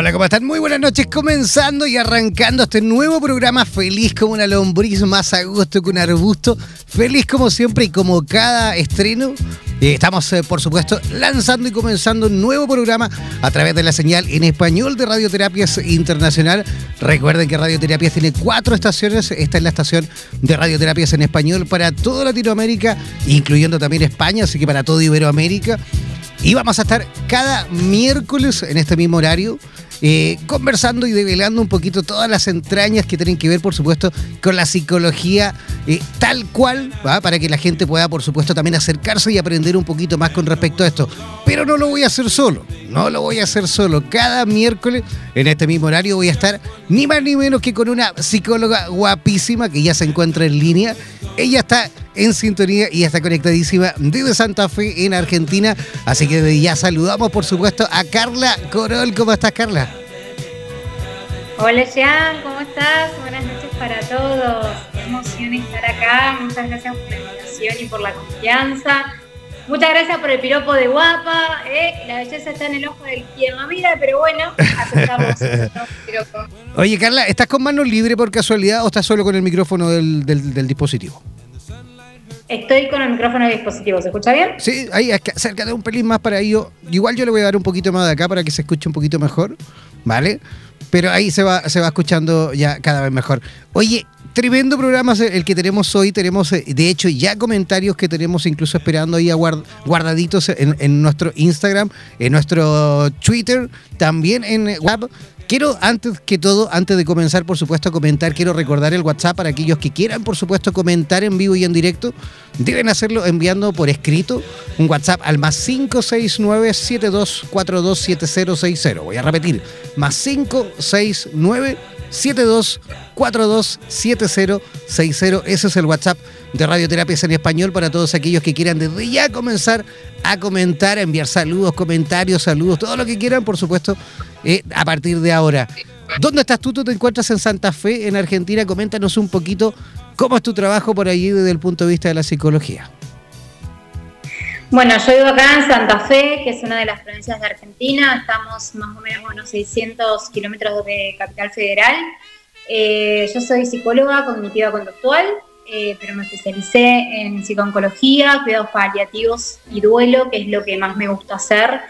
Hola, ¿cómo están? Muy buenas noches, comenzando y arrancando este nuevo programa, feliz como una lombriz, más a gusto que un arbusto, feliz como siempre y como cada estreno. Estamos, eh, por supuesto, lanzando y comenzando un nuevo programa a través de la señal en español de Radioterapias Internacional. Recuerden que Radioterapias tiene cuatro estaciones. Esta es la estación de Radioterapias en español para toda Latinoamérica, incluyendo también España, así que para toda Iberoamérica. Y vamos a estar cada miércoles en este mismo horario. Eh, conversando y develando un poquito todas las entrañas que tienen que ver, por supuesto, con la psicología eh, tal cual, para que la gente pueda, por supuesto, también acercarse y aprender un poquito más con respecto a esto. Pero no lo voy a hacer solo, no lo voy a hacer solo. Cada miércoles, en este mismo horario, voy a estar ni más ni menos que con una psicóloga guapísima que ya se encuentra en línea. Ella está en sintonía y está conectadísima desde Santa Fe en Argentina. Así que desde ya saludamos, por supuesto, a Carla Corol. ¿Cómo estás, Carla? Hola Jean, ¿cómo estás? Buenas noches para todos. Qué emoción estar acá. Muchas gracias por la invitación y por la confianza. Muchas gracias por el piropo de guapa. ¿eh? La belleza está en el ojo del quien la mira, pero bueno, aceptamos piropo. Oye, Carla, ¿estás con mano libre por casualidad o estás solo con el micrófono del, del- del dispositivo? Estoy con el micrófono de dispositivo. ¿Se escucha bien? Sí, ahí, es que acércate un pelín más para. Yo- Igual yo le voy a dar un poquito más de acá para que se escuche un poquito mejor, ¿vale? Pero ahí se va, se va escuchando ya cada vez mejor. Oye, tremendo programa el que tenemos hoy. Tenemos, eh, de hecho, ya comentarios que tenemos incluso esperando ahí aguard- guardaditos en, en nuestro Instagram, en nuestro Twitter, también en eh, WhatsApp. Quiero, antes que todo, antes de comenzar, por supuesto, a comentar, quiero recordar el WhatsApp para aquellos que quieran, por supuesto, comentar en vivo y en directo. Deben hacerlo enviando por escrito un WhatsApp al más 569-7242-7060. Voy a repetir, más 569-7242-7060. Ese es el WhatsApp de Radioterapias en Español para todos aquellos que quieran desde ya comenzar a comentar, a enviar saludos, comentarios, saludos, todo lo que quieran, por supuesto, eh, a partir de ahora. ¿Dónde estás tú? ¿Tú te encuentras en Santa Fe, en Argentina? Coméntanos un poquito cómo es tu trabajo por allí desde el punto de vista de la psicología. Bueno, yo vivo acá en Santa Fe, que es una de las provincias de Argentina. Estamos más o menos a unos 600 kilómetros de Capital Federal. Eh, yo soy psicóloga cognitiva conductual, eh, pero me especialicé en psicooncología, cuidados paliativos y duelo, que es lo que más me gusta hacer.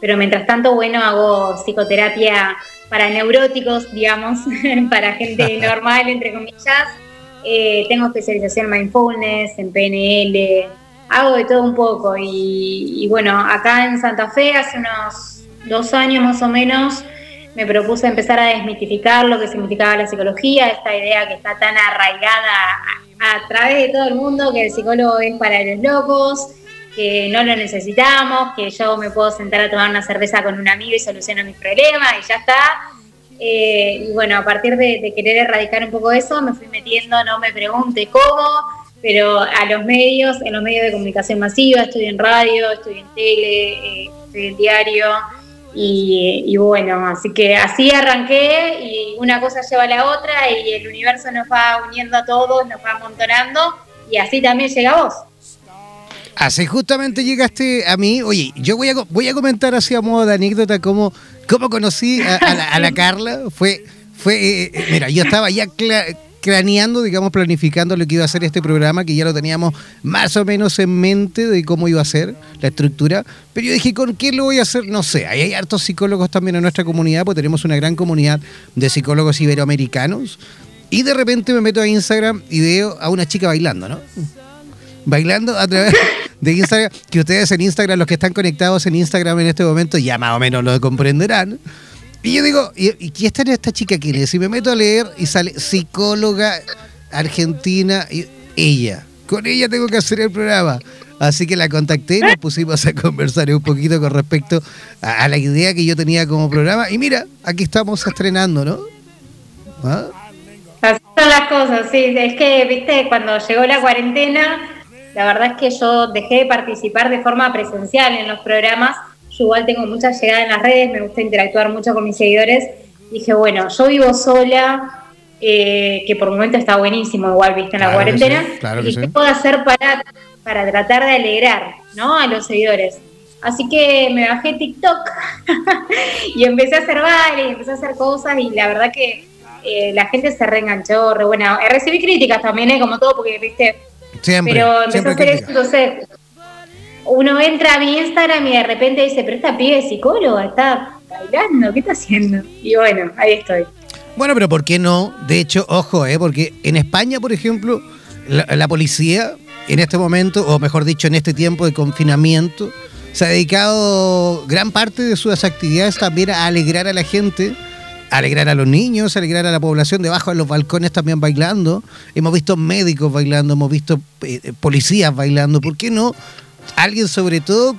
Pero mientras tanto, bueno, hago psicoterapia para neuróticos, digamos, para gente normal, entre comillas. Eh, tengo especialización en mindfulness, en PNL, hago de todo un poco. Y, y bueno, acá en Santa Fe, hace unos dos años más o menos, me propuse empezar a desmitificar lo que significaba la psicología, esta idea que está tan arraigada a, través de todo el mundo, que el psicólogo es para los locos, que no lo necesitamos, que yo me puedo sentar a tomar una cerveza con un amigo y soluciono mis problemas y ya está. Eh, y bueno, a partir de, de, querer erradicar un poco eso, me fui metiendo, no me pregunte cómo, pero a los medios, en los medios de comunicación masiva, estoy en radio, estoy en tele, eh, estoy en diario. Y, y, bueno, así que así arranqué y una cosa lleva a la otra y el universo nos va uniendo a todos, nos va amontonando y así también llega a vos. Así justamente llegaste a mí. Oye, yo voy a, voy a comentar así a modo de anécdota cómo, cómo conocí a, la, Carla. Fue, fue eh, eh, mira, yo estaba ya craneando, digamos, planificando lo que iba a ser este programa, que ya lo teníamos más o menos en mente de cómo iba a ser la estructura. Pero yo dije, ¿con qué lo voy a hacer? No sé, ahí hay hartos psicólogos también en nuestra comunidad, pues tenemos una gran comunidad de psicólogos iberoamericanos. Y de repente me meto a Instagram y veo a una chica bailando, ¿no? bailando a través de Instagram, que ustedes en Instagram, los que están conectados en Instagram en este momento, ya más o menos lo comprenderán. Y yo digo, ¿y, y está esta chica quién es? Y me meto a leer y sale psicóloga argentina, y ella. Con ella tengo que hacer el programa. Así que la contacté y nos pusimos a conversar un poquito con respecto a, la idea que yo tenía como programa. Y mira, aquí estamos estrenando, ¿no? ¿Ah? Así son las cosas, sí. Es que, viste, cuando llegó la cuarentena, la verdad es que yo dejé de participar de forma presencial en los programas. Yo igual tengo mucha llegada en las redes, me gusta interactuar mucho con mis seguidores. Dije, bueno, yo vivo sola, eh, que por un momento está buenísimo, igual viste en la cuarentena. ¿Y qué puedo hacer para, para tratar de alegrar ¿no? a los seguidores? Así que me bajé TikTok y empecé a hacer baile, y empecé a hacer cosas y la verdad que eh, la gente se reenganchó, re buena. Recibí críticas también, ¿eh? como todo, porque viste, pero empezó a hacer eso, entonces uno entra a mi Instagram y de repente dice, pero esta pibe es psicóloga, está bailando, ¿qué está haciendo? Y bueno, ahí estoy. Bueno, pero ¿por qué no? De hecho, ojo, ¿eh? porque en España, por ejemplo, la, policía en este momento, o mejor dicho, en este tiempo de confinamiento, se ha dedicado gran parte de sus actividades también a alegrar a la gente alegrar a los niños, alegrar a la población debajo de los balcones también bailando. Hemos visto médicos bailando, hemos visto eh, policías bailando. ¿Por qué no? Alguien sobre todo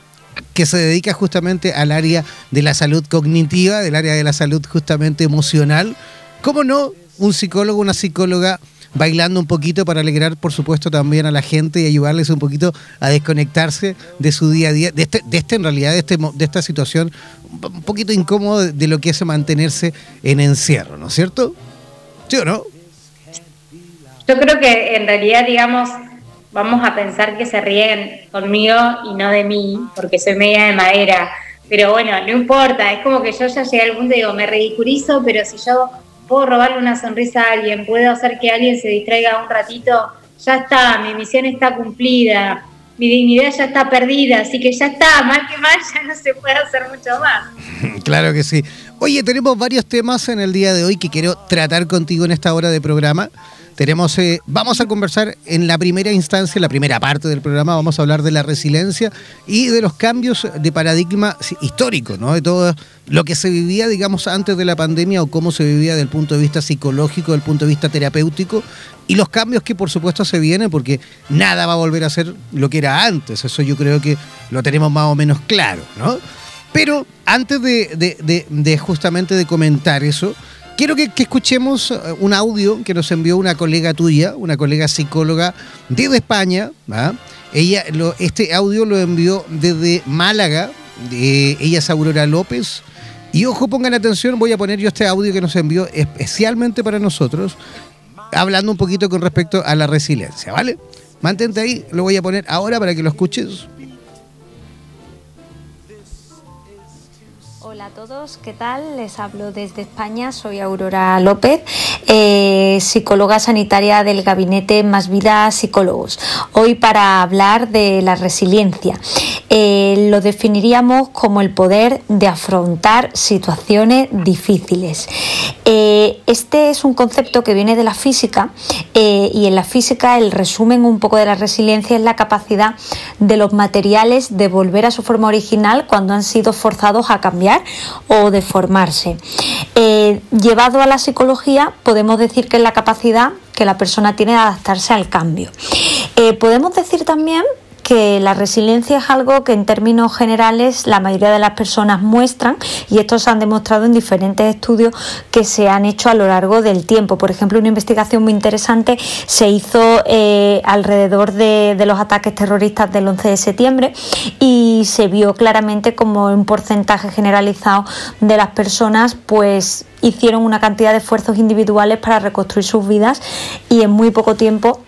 que se dedica justamente al área de la salud cognitiva, del área de la salud justamente emocional. ¿Cómo no? Un psicólogo, una psicóloga bailando un poquito para alegrar, por supuesto, también a la gente y ayudarles un poquito a desconectarse de su día a día, de este, este en realidad, de, este, de esta situación un poquito incómodo de lo que es mantenerse en encierro, ¿no es cierto? ¿Sí o no? Yo creo que en realidad, digamos, vamos a pensar que se ríen conmigo y no de mí, porque soy media de madera. Pero bueno, no importa, es como que yo ya llegué al punto y digo, me ridiculizo, pero si yo puedo robarle una sonrisa a alguien, puedo hacer que alguien se distraiga un ratito, ya está, mi misión está cumplida, mi dignidad ya está perdida, así que ya está, mal que mal, ya no se puede hacer mucho más. Claro que sí. Oye, tenemos varios temas en el día de hoy que quiero tratar contigo en esta hora de programa. Tenemos, eh, vamos a conversar en la primera instancia, la primera parte del programa, vamos a hablar de la resiliencia y de los cambios de paradigma histórico, ¿no? De todo lo que se vivía, digamos, antes de la pandemia o cómo se vivía desde el punto de vista psicológico, desde el punto de vista terapéutico y los cambios que por supuesto se vienen porque nada va a volver a ser lo que era antes. Eso yo creo que lo tenemos más o menos claro, ¿no? Pero antes de justamente de comentar eso, Quiero que, escuchemos eh, un audio que nos envió una colega tuya, una colega psicóloga desde España. Ella, este audio lo envió desde Málaga. ella es Aurora López. Y ojo, pongan atención, voy a poner yo este audio que nos envió especialmente para nosotros, hablando un poquito con respecto a la resiliencia, ¿vale? Mantente ahí, lo voy a poner ahora para que lo escuches. Hola a todos, ¿qué tal? Les hablo desde España, soy Aurora López, eh, psicóloga sanitaria del gabinete Más Vida Psicólogos. Hoy para hablar de la resiliencia. Eh, lo definiríamos como el poder de afrontar situaciones difíciles. Eh, este es un concepto que viene de la física y en la física el resumen un poco de la resiliencia es la capacidad de los materiales de volver a su forma original cuando han sido forzados a cambiar o deformarse. Eh, llevado a la psicología, podemos decir que es la capacidad que la persona tiene de adaptarse al cambio. Eh, podemos decir también que la resiliencia es algo que en términos generales la mayoría de las personas muestran y estos se han demostrado en diferentes estudios que se han hecho a lo largo del tiempo. Por ejemplo, una investigación muy interesante se hizo eh, alrededor de, de, los ataques terroristas del 11 de septiembre y se vio claramente como un porcentaje generalizado de las personas pues hicieron una cantidad de esfuerzos individuales para reconstruir sus vidas y en muy poco tiempo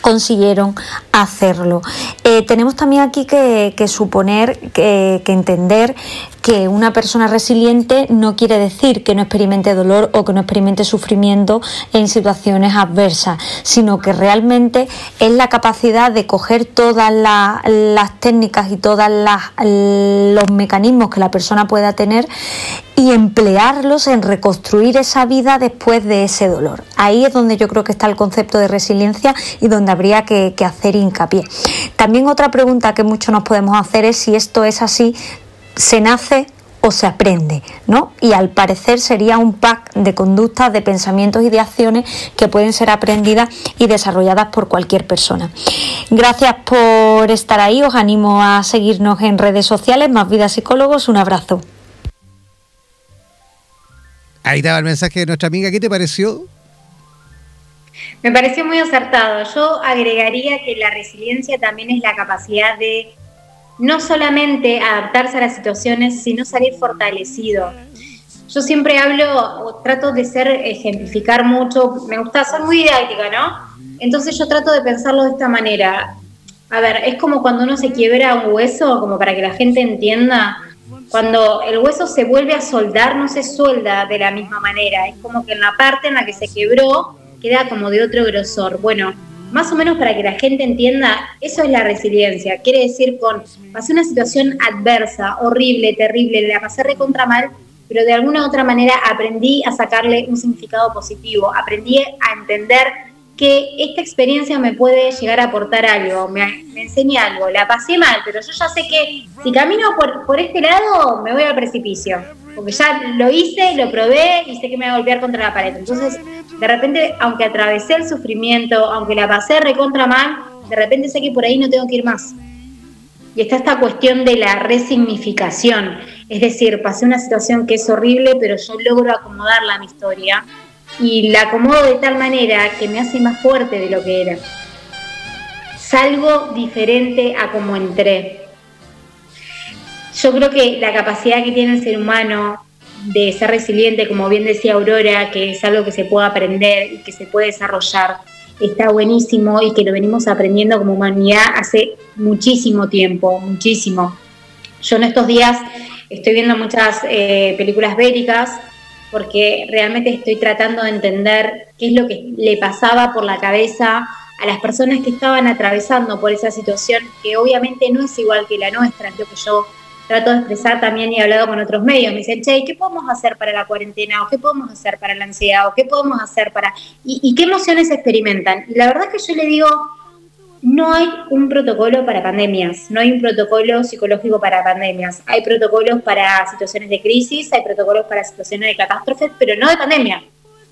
consiguieron hacerlo. Eh, tenemos también aquí que, suponer, que, que entender que una persona resiliente no quiere decir que no experimente dolor o que no experimente sufrimiento en situaciones adversas, sino que realmente es la capacidad de coger todas las técnicas y todos los mecanismos que la persona pueda tener y emplearlos en reconstruir esa vida después de ese dolor. Ahí es donde yo creo que está el concepto de resiliencia y donde habría que, que hacer hincapié. También otra pregunta que muchos nos podemos hacer es si esto es así, se nace o se aprende, ¿no? Y al parecer sería un pack de conductas, de pensamientos y de acciones que pueden ser aprendidas y desarrolladas por cualquier persona. Gracias por estar ahí, os animo a seguirnos en redes sociales, Más Vida Psicólogos, un abrazo. Ahí estaba el mensaje de nuestra amiga, ¿qué te pareció? Me pareció muy acertado. Yo agregaría que la resiliencia también es la capacidad de no solamente adaptarse a las situaciones, sino salir fortalecido. Yo siempre hablo, trato de ser, ejemplificar mucho, me gusta ser muy didáctica, ¿no? Entonces yo trato de pensarlo de esta manera. A ver, es como cuando uno se quiebra un hueso, como para que la gente entienda, cuando el hueso se vuelve a soldar, no se suelda de la misma manera, es como que en la parte en la que se quebró queda como de otro grosor. Bueno, más o menos para que la gente entienda, eso es la resiliencia. Quiere decir con, pasé una situación adversa, horrible, terrible, la pasé recontra mal, pero de alguna u otra manera aprendí a sacarle un significado positivo, aprendí a entender que esta experiencia me puede llegar a aportar algo, me, enseña algo, la pasé mal, pero yo ya sé que si camino por, por este lado me voy al precipicio, porque ya lo hice, lo probé y sé que me voy a golpear contra la pared. Entonces, de repente, aunque atravesé el sufrimiento, aunque la pasé recontra mal, de repente sé que por ahí no tengo que ir más. Y está esta cuestión de la resignificación. Es decir, pasé una situación que es horrible, pero yo logro acomodarla a mi historia. Y la acomodo de tal manera que me hace más fuerte de lo que era. Salgo diferente a como entré. Yo creo que la capacidad que tiene el ser humano de ser resiliente, como bien decía Aurora, que es algo que se puede aprender y que se puede desarrollar, está buenísimo y que lo venimos aprendiendo como humanidad hace muchísimo tiempo, muchísimo. Yo en estos días estoy viendo muchas eh, películas bélicas porque realmente estoy tratando de entender qué es lo que le pasaba por la cabeza a las personas que estaban atravesando por esa situación, que obviamente no es igual que la nuestra, es lo que yo trato de expresar también y he hablado con otros medios. Me dicen, che, ¿qué podemos hacer para la cuarentena? ¿O qué podemos hacer para la ansiedad? ¿O qué podemos hacer para...? ¿Y, qué emociones experimentan? Y la verdad es que yo le digo, no hay un protocolo para pandemias, no hay un protocolo psicológico para pandemias. Hay protocolos para situaciones de crisis, hay protocolos para situaciones de catástrofes, pero no de pandemia.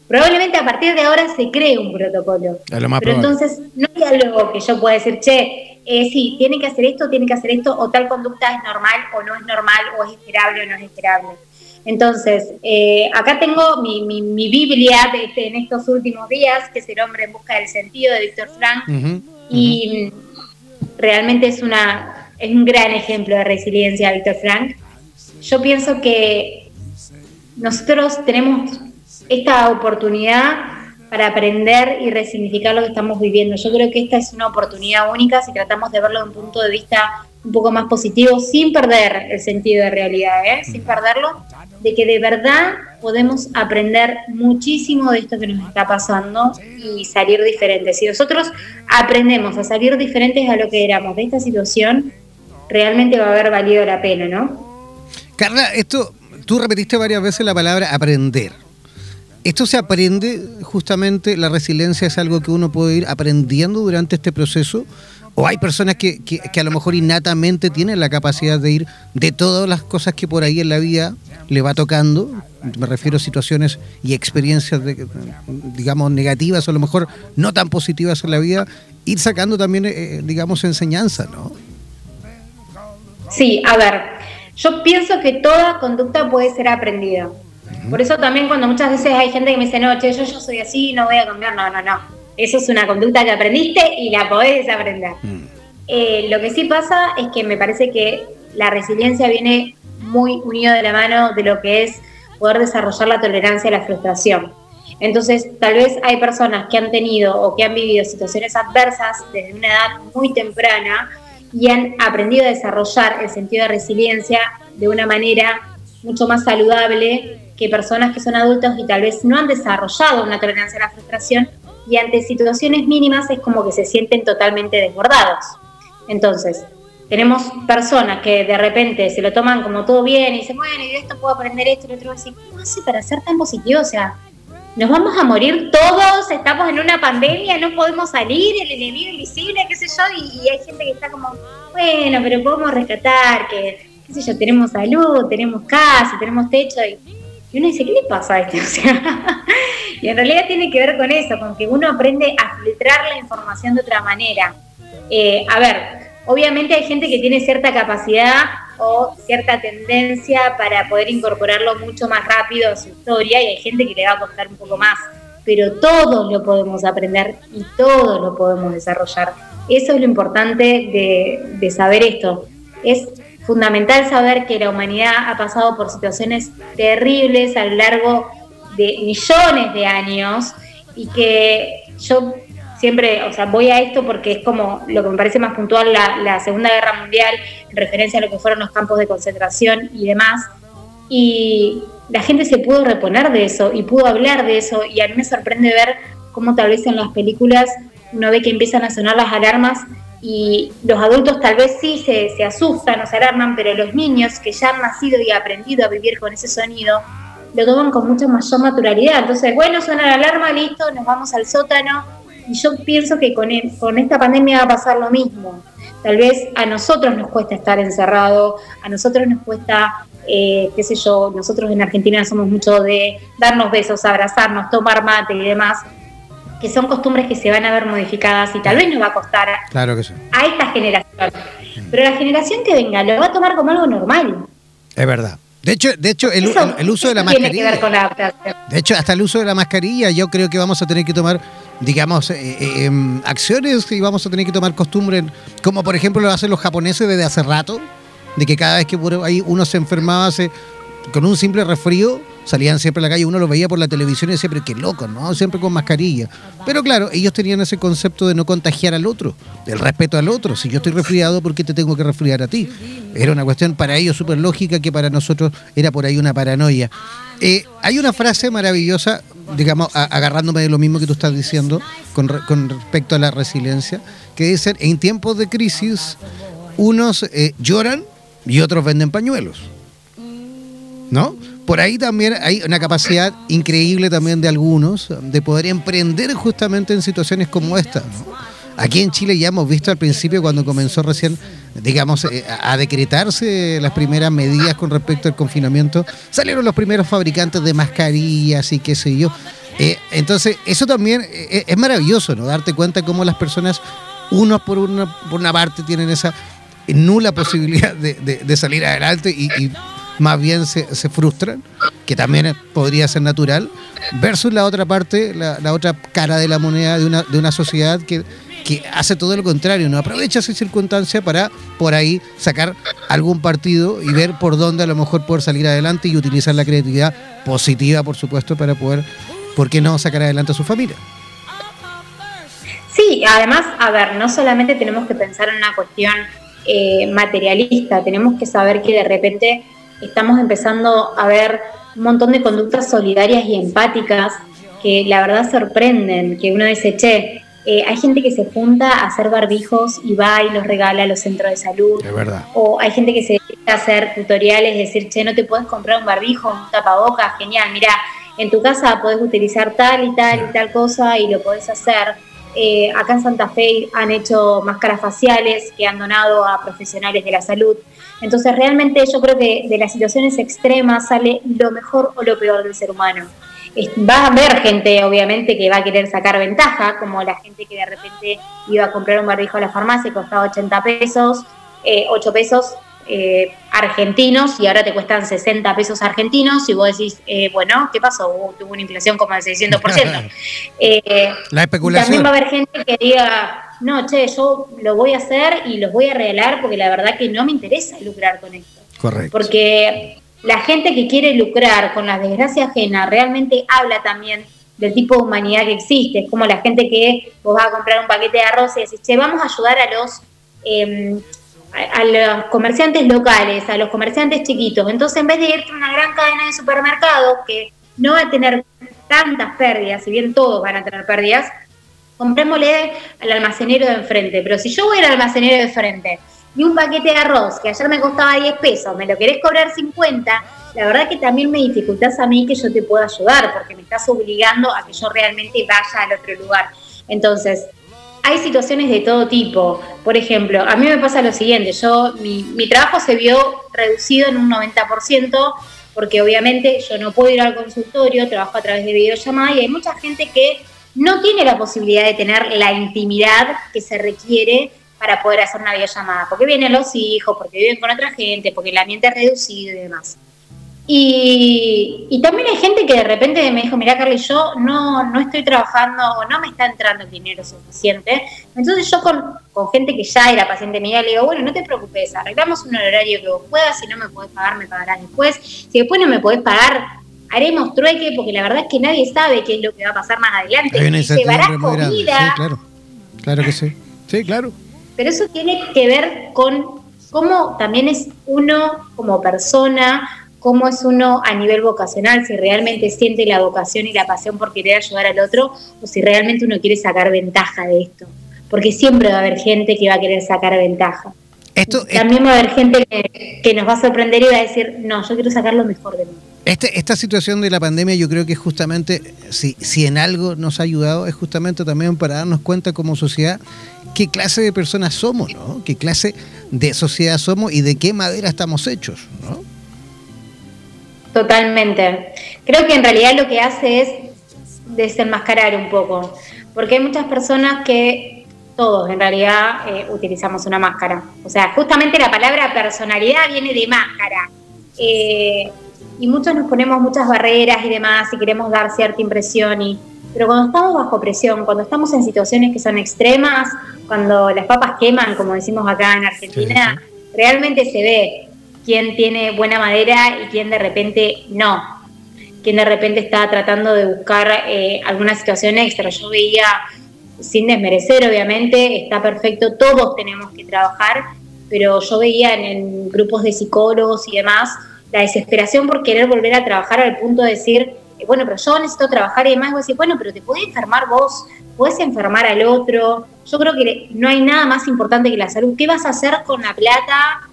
Probablemente a partir de ahora se cree un protocolo. Pero entonces no hay algo que yo pueda decir, che, eh, sí, tiene que hacer esto, tiene que hacer esto, o tal conducta es normal o no es normal, o es esperable o no es esperable. Entonces, eh, acá tengo mi, Biblia de este, en estos últimos días, que es El hombre en busca del sentido de Víctor Frank, y realmente es, una, es un gran ejemplo de resiliencia Víctor Frank. Yo pienso que nosotros tenemos esta oportunidad para aprender y resignificar lo que estamos viviendo. Yo creo que esta es una oportunidad única si tratamos de verlo de un punto de vista un poco más positivo, sin perder el sentido de realidad, ¿eh? sin perderlo, de que de verdad podemos aprender muchísimo de esto que nos está pasando y salir diferentes. Si nosotros aprendemos a salir diferentes a lo que éramos de esta situación, realmente va a haber valido la pena, ¿no? Carla, esto, tú repetiste varias veces la palabra aprender. Esto se aprende justamente, la resiliencia es algo que uno puede ir aprendiendo durante este proceso. O hay personas que, a lo mejor innatamente tienen la capacidad de ir de todas las cosas que por ahí en la vida le va tocando, me refiero a situaciones y experiencias, digamos, negativas o a lo mejor no tan positivas en la vida, ir sacando también, eh, digamos, enseñanza, ¿no? Sí, a ver, yo pienso que toda conducta puede ser aprendida. Por eso también cuando muchas veces hay gente que me dice, no, che, yo, yo soy así, no voy a cambiar, no, no, no. Eso es una conducta que aprendiste y la podés desaprender. Mm. Eh, lo que sí pasa es que me parece que la resiliencia viene muy unido de la mano de lo que es poder desarrollar la tolerancia a la frustración. Entonces, tal vez hay personas que han tenido o que han vivido situaciones adversas desde una edad muy temprana y han aprendido a desarrollar el sentido de resiliencia de una manera mucho más saludable que personas que son adultos y tal vez no han desarrollado una tolerancia a la frustración y ante situaciones mínimas es como que se sienten totalmente desbordados. Entonces, tenemos personas que de repente se lo toman como todo bien y dicen, bueno, y de esto puedo aprender esto y lo otro. Y ¿cómo hace para ser tan positivo? O sea, nos vamos a morir todos, estamos en una pandemia, no podemos salir, el enemigo invisible, qué sé yo, y, hay gente que está como, bueno, pero podemos rescatar, que, qué sé yo, tenemos salud, tenemos casa, tenemos techo, y, uno dice, ¿qué le pasa a este? Y en realidad tiene que ver con eso, con que uno aprende a filtrar la información de otra manera. Eh, a ver, Obviamente hay gente que tiene cierta capacidad o cierta tendencia para poder incorporarlo mucho más rápido a su historia y hay gente que le va a costar un poco más, pero todos lo podemos aprender y todos lo podemos desarrollar. Eso es lo importante de, de saber esto. Es fundamental saber que la humanidad ha pasado por situaciones terribles a lo largo de millones de años y que yo siempre, o sea, voy a esto porque es como lo que me parece más puntual la, Segunda Guerra Mundial en referencia a lo que fueron los campos de concentración y demás. Y la gente se pudo reponer de eso y pudo hablar de eso y a mí me sorprende ver cómo tal vez en las películas uno ve que empiezan a sonar las alarmas y los adultos tal vez sí se, asustan o se alarman, pero los niños que ya han nacido y aprendido a vivir con ese sonido, lo toman con mucha mayor naturalidad. Entonces, bueno, suena la alarma, listo, nos vamos al sótano, y yo pienso que con, con esta pandemia va a pasar lo mismo. Tal vez a nosotros nos cuesta estar encerrado, a nosotros nos cuesta, eh, qué sé yo, nosotros en Argentina somos mucho de darnos besos, abrazarnos, tomar mate y demás, que son costumbres que se van a ver modificadas y tal vez nos va a costar claro que a esta generación. Pero la generación que venga lo va a tomar como algo normal. Es verdad. De hecho, de hecho el, el, uso de la mascarilla. de hecho, hasta el uso de la mascarilla, yo creo que vamos a tener que tomar digamos, eh, eh, em, acciones y vamos a tener que tomar costumbre, como por ejemplo lo hacen los japoneses desde hace rato, de que cada vez que ahí uno se enfermaba se, con un simple resfrío, salían siempre a la calle, uno lo veía por la televisión y decía, pero qué loco, ¿no? Siempre con mascarilla. Pero claro, ellos tenían ese concepto de no contagiar al otro, del respeto al otro. Si yo estoy resfriado, ¿por qué te tengo que resfriar a ti? Era una cuestión para ellos súper lógica que para nosotros era por ahí una paranoia. Eh, hay una frase maravillosa, digamos, agarrándome de lo mismo que tú estás diciendo con, respecto a la resiliencia, que dicen, en tiempos de crisis, unos eh, lloran y otros venden pañuelos. ¿No? Por ahí también hay una capacidad increíble también de algunos de poder emprender justamente en situaciones como esta. Aquí en Chile ya hemos visto al principio cuando comenzó recién, digamos, eh, a decretarse las primeras medidas con respecto al confinamiento, salieron los primeros fabricantes de mascarillas y qué sé yo. Eh, entonces, eso también eh, es maravilloso, ¿no? Darte cuenta cómo las personas, unos por una, por una parte, tienen esa nula posibilidad de, salir adelante y, más bien se, frustran, que también podría ser natural, versus la otra parte, la, la otra cara de la moneda de una, de una sociedad que que hace todo lo contrario, no aprovecha esa circunstancia para por ahí sacar algún partido y ver por dónde a lo mejor poder salir adelante y utilizar la creatividad positiva, por supuesto, para poder, ¿por qué no sacar adelante a su familia? Sí, además, a ver, no solamente tenemos que pensar en una cuestión eh, materialista, tenemos que saber que de repente estamos empezando a ver un montón de conductas solidarias y empáticas que la verdad sorprenden, que uno dice, che, eh, hay gente que se junta a hacer barbijos y va y los regala a los centros de salud. Es verdad. O hay gente que se dedica a hacer tutoriales, decir, che, no te puedes comprar un barbijo, un tapabocas, genial, mira, en tu casa podés utilizar tal y tal y tal cosa y lo podés hacer. Eh, acá en Santa Fe han hecho máscaras faciales que han donado a profesionales de la salud. Entonces realmente yo creo que de las situaciones extremas sale lo mejor o lo peor del ser humano va a haber gente, obviamente, que va a querer sacar ventaja, como la gente que de repente iba a comprar un barbijo a la farmacia y costaba 80 pesos, 8 eh, pesos eh, argentinos y ahora te cuestan 60 pesos argentinos y vos decís, eh, bueno, ¿qué pasó? Uh, tuvo una inflación como del 600%. la especulación. También va a haber gente que diga, no, che, yo lo voy a hacer y los voy a regalar porque la verdad que no me interesa lucrar con esto. Correcto. Porque la gente que quiere lucrar con la desgracia ajena realmente habla también del tipo de humanidad que existe. Es como la gente que vos vas a comprar un paquete de arroz y decís, che, vamos a ayudar a los, em, a, los comerciantes locales, a los comerciantes chiquitos. Entonces, en vez de irte a una gran cadena de supermercados que no va a tener tantas pérdidas, si bien todos van a tener pérdidas, comprémosle al almacenero de enfrente. Pero si yo voy al almacenero de enfrente y un paquete de arroz que ayer me costaba 10 pesos, me lo querés cobrar 50, la verdad que también me dificultás a mí que yo te pueda ayudar, porque me estás obligando a que yo realmente vaya al otro lugar. Entonces, hay situaciones de todo tipo. Por ejemplo, a mí me pasa lo siguiente, yo mi, mi trabajo se vio reducido en un 90%, porque obviamente yo no puedo ir al consultorio, trabajo a través de videollamada y hay mucha gente que no tiene la posibilidad de tener la intimidad que se requiere para poder hacer una videollamada, porque vienen los hijos, porque viven con otra gente, porque el ambiente es reducido y demás. Y, también hay gente que de repente me dijo, mira Carly, yo no, no estoy trabajando o no me está entrando el dinero suficiente. Entonces yo con, con, gente que ya era paciente mía le digo, bueno, no te preocupes, arreglamos un horario que vos puedas, si no me podés pagar, me pagarás después. Si después no me podés pagar, haremos trueque, porque la verdad es que nadie sabe qué es lo que va a pasar más adelante. Hay una. Sí, claro, claro que sí. Sí, claro. Pero eso tiene que ver con cómo también es uno como persona, cómo es uno a nivel vocacional, si realmente siente la vocación y la pasión por querer ayudar al otro o si realmente uno quiere sacar ventaja de esto. Porque siempre va a haber gente que va a querer sacar ventaja. Esto, También va a haber gente que, nos va a sorprender y va a decir, no, yo quiero sacar lo mejor de mí. Este, esta situación de la pandemia yo creo que justamente, si, si en algo nos ha ayudado, es justamente también para darnos cuenta como sociedad qué clase de personas somos, ¿no? Qué clase de sociedad somos y de qué madera estamos hechos, ¿no? Totalmente. Creo que en realidad lo que hace es desenmascarar un poco, porque hay muchas personas que todos en realidad eh, utilizamos una máscara. O sea, justamente la palabra personalidad viene de máscara. Eh, y muchos nos ponemos muchas barreras y demás y queremos dar cierta impresión. Y, pero cuando estamos bajo presión, cuando estamos en situaciones que son extremas, cuando las papas queman, como decimos acá en Argentina, realmente se ve quién tiene buena madera y quién de repente no, quién de repente está tratando de buscar eh, alguna situación extra. Yo veía, sin desmerecer obviamente, está perfecto, todos tenemos que trabajar, pero yo veía en, grupos de psicólogos y demás la desesperación por querer volver a trabajar al punto de decir, eh, bueno, pero yo necesito trabajar y demás, y vos decís, bueno, pero te podés enfermar vos, podés enfermar al otro. Yo creo que no hay nada más importante que la salud. ¿Qué vas a hacer con la plata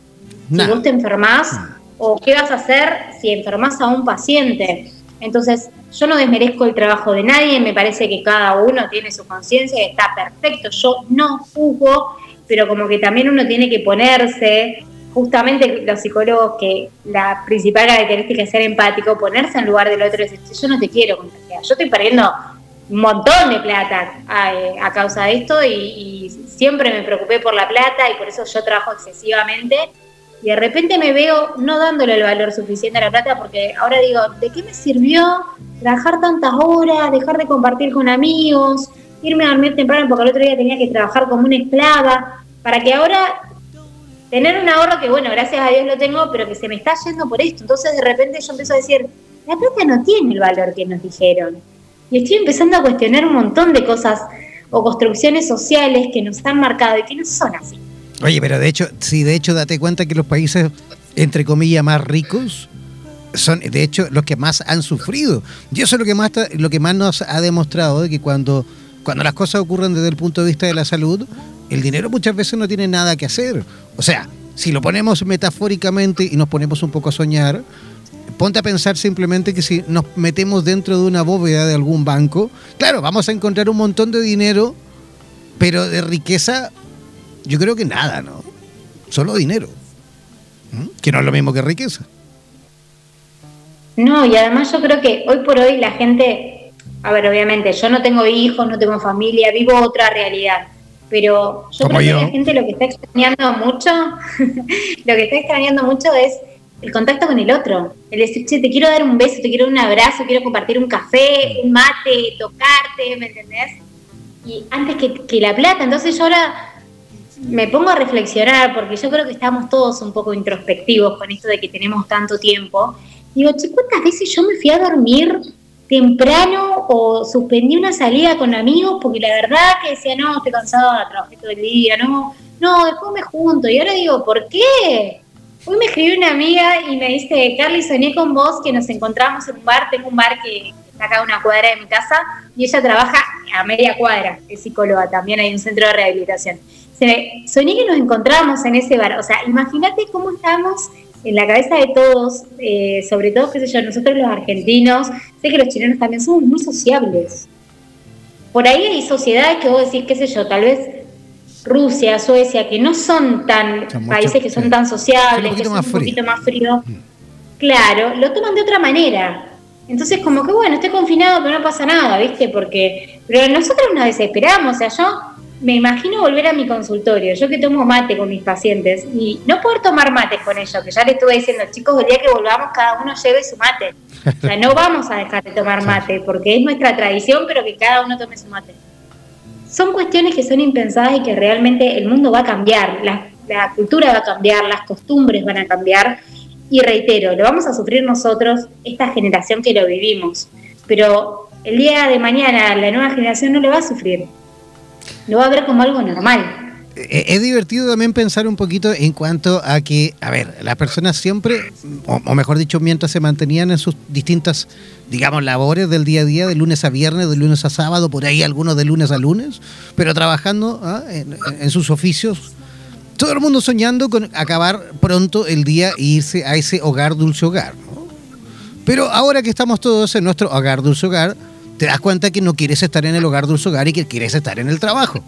si vos te enfermás o qué vas a hacer si enfermas a un paciente. Entonces, yo no desmerezco el trabajo de nadie, me parece que cada uno tiene su conciencia y está perfecto. Yo no juzgo, pero como que también uno tiene que ponerse, justamente los psicólogos, que la principal característica es ser empático, ponerse en lugar del otro y decir, yo no te quiero contagiar, yo estoy perdiendo un montón de plata a, causa de esto y, y siempre me preocupé por la plata y por eso yo trabajo excesivamente y de repente me veo no dándole el valor suficiente a la plata porque ahora digo, ¿de qué me sirvió trabajar tantas horas, dejar de compartir con amigos, irme a dormir temprano porque el otro día tenía que trabajar como una esclava, para que ahora tener un ahorro que bueno, gracias a Dios lo tengo, pero que se me está yendo por esto. Entonces de repente yo empiezo a decir, la plata no tiene el valor que nos dijeron. Y estoy empezando a cuestionar un montón de cosas o construcciones sociales que nos han marcado y que no son así. Oye, pero de hecho, sí, de hecho, date cuenta que los países, entre comillas, más ricos son, de hecho, los que más han sufrido. Y eso es lo que más, lo que más nos ha demostrado de que cuando, cuando las cosas ocurren desde el punto de vista de la salud, el dinero muchas veces no tiene nada que hacer. O sea, si lo ponemos metafóricamente y nos ponemos un poco a soñar, ponte a pensar simplemente que si nos metemos dentro de una bóveda de algún banco, claro, vamos a encontrar un montón de dinero, pero de riqueza yo creo que nada, ¿no? Solo dinero. Que no es lo mismo que riqueza. No, y además yo creo que hoy por hoy la gente, a ver, obviamente, yo no tengo hijos, no tengo familia, vivo otra realidad. Pero yo creo que la gente lo que está extrañando mucho, lo que está extrañando mucho es el contacto con el otro. El decir, che, te quiero dar un beso, te quiero dar un abrazo, quiero compartir un café, un mate, tocarte, ¿me entendés? Y antes que, que la plata, entonces yo ahora me pongo a reflexionar, porque yo creo que estamos todos un poco introspectivos con esto de que tenemos tanto tiempo. Digo, che, ¿cuántas veces yo me fui a dormir temprano o suspendí una salida con amigos porque la verdad que decía, no, estoy cansada, trabajé todo el día, no, no, después me junto. Y ahora digo, ¿por qué? Hoy me escribió una amiga y me dice, Carly, soñé con vos que nos encontramos en un bar, tengo un bar que está acá a una cuadra de mi casa y ella trabaja a media cuadra, es psicóloga, también hay un centro de rehabilitación. Soñé que nos encontramos en ese bar, o sea, imagínate cómo estamos en la cabeza de todos, eh, sobre todo, qué sé yo, nosotros los argentinos, sé que los chilenos también somos muy sociables. Por ahí hay sociedades que vos decís, qué sé yo, tal vez Rusia, Suecia, que no son tan países que son tan sociables, que son un poquito más fríos, mm. claro, lo toman de otra manera. Entonces, como que bueno, estoy confinado, pero no pasa nada, ¿viste? Porque, pero nosotros nos desesperamos, o sea, yo me imagino volver a mi consultorio, yo que tomo mate con mis pacientes y no poder tomar mate con ellos, que ya le estuve diciendo, chicos, el día que volvamos cada uno lleve su mate. O sea, no vamos a dejar de tomar mate, porque es nuestra tradición, pero que cada uno tome su mate. Son cuestiones que son impensadas y que realmente el mundo va a cambiar, la, la cultura va a cambiar, las costumbres van a cambiar. Y reitero, lo vamos a sufrir nosotros, esta generación que lo vivimos, pero el día de mañana la nueva generación no lo va a sufrir lo va a ver como algo normal. Eh, es divertido también pensar un poquito en cuanto a que, a ver, las personas siempre, o, mejor dicho, mientras se mantenían en sus distintas, digamos, labores del día a día, de lunes a viernes, de lunes a sábado, por ahí algunos de lunes a lunes, pero trabajando ¿ah? en, sus oficios, todo el mundo soñando con acabar pronto el día e irse a ese hogar dulce hogar. Pero ahora que estamos todos en nuestro hogar dulce hogar, te das cuenta que no quieres estar en el hogar de hogar y que quieres estar en el trabajo.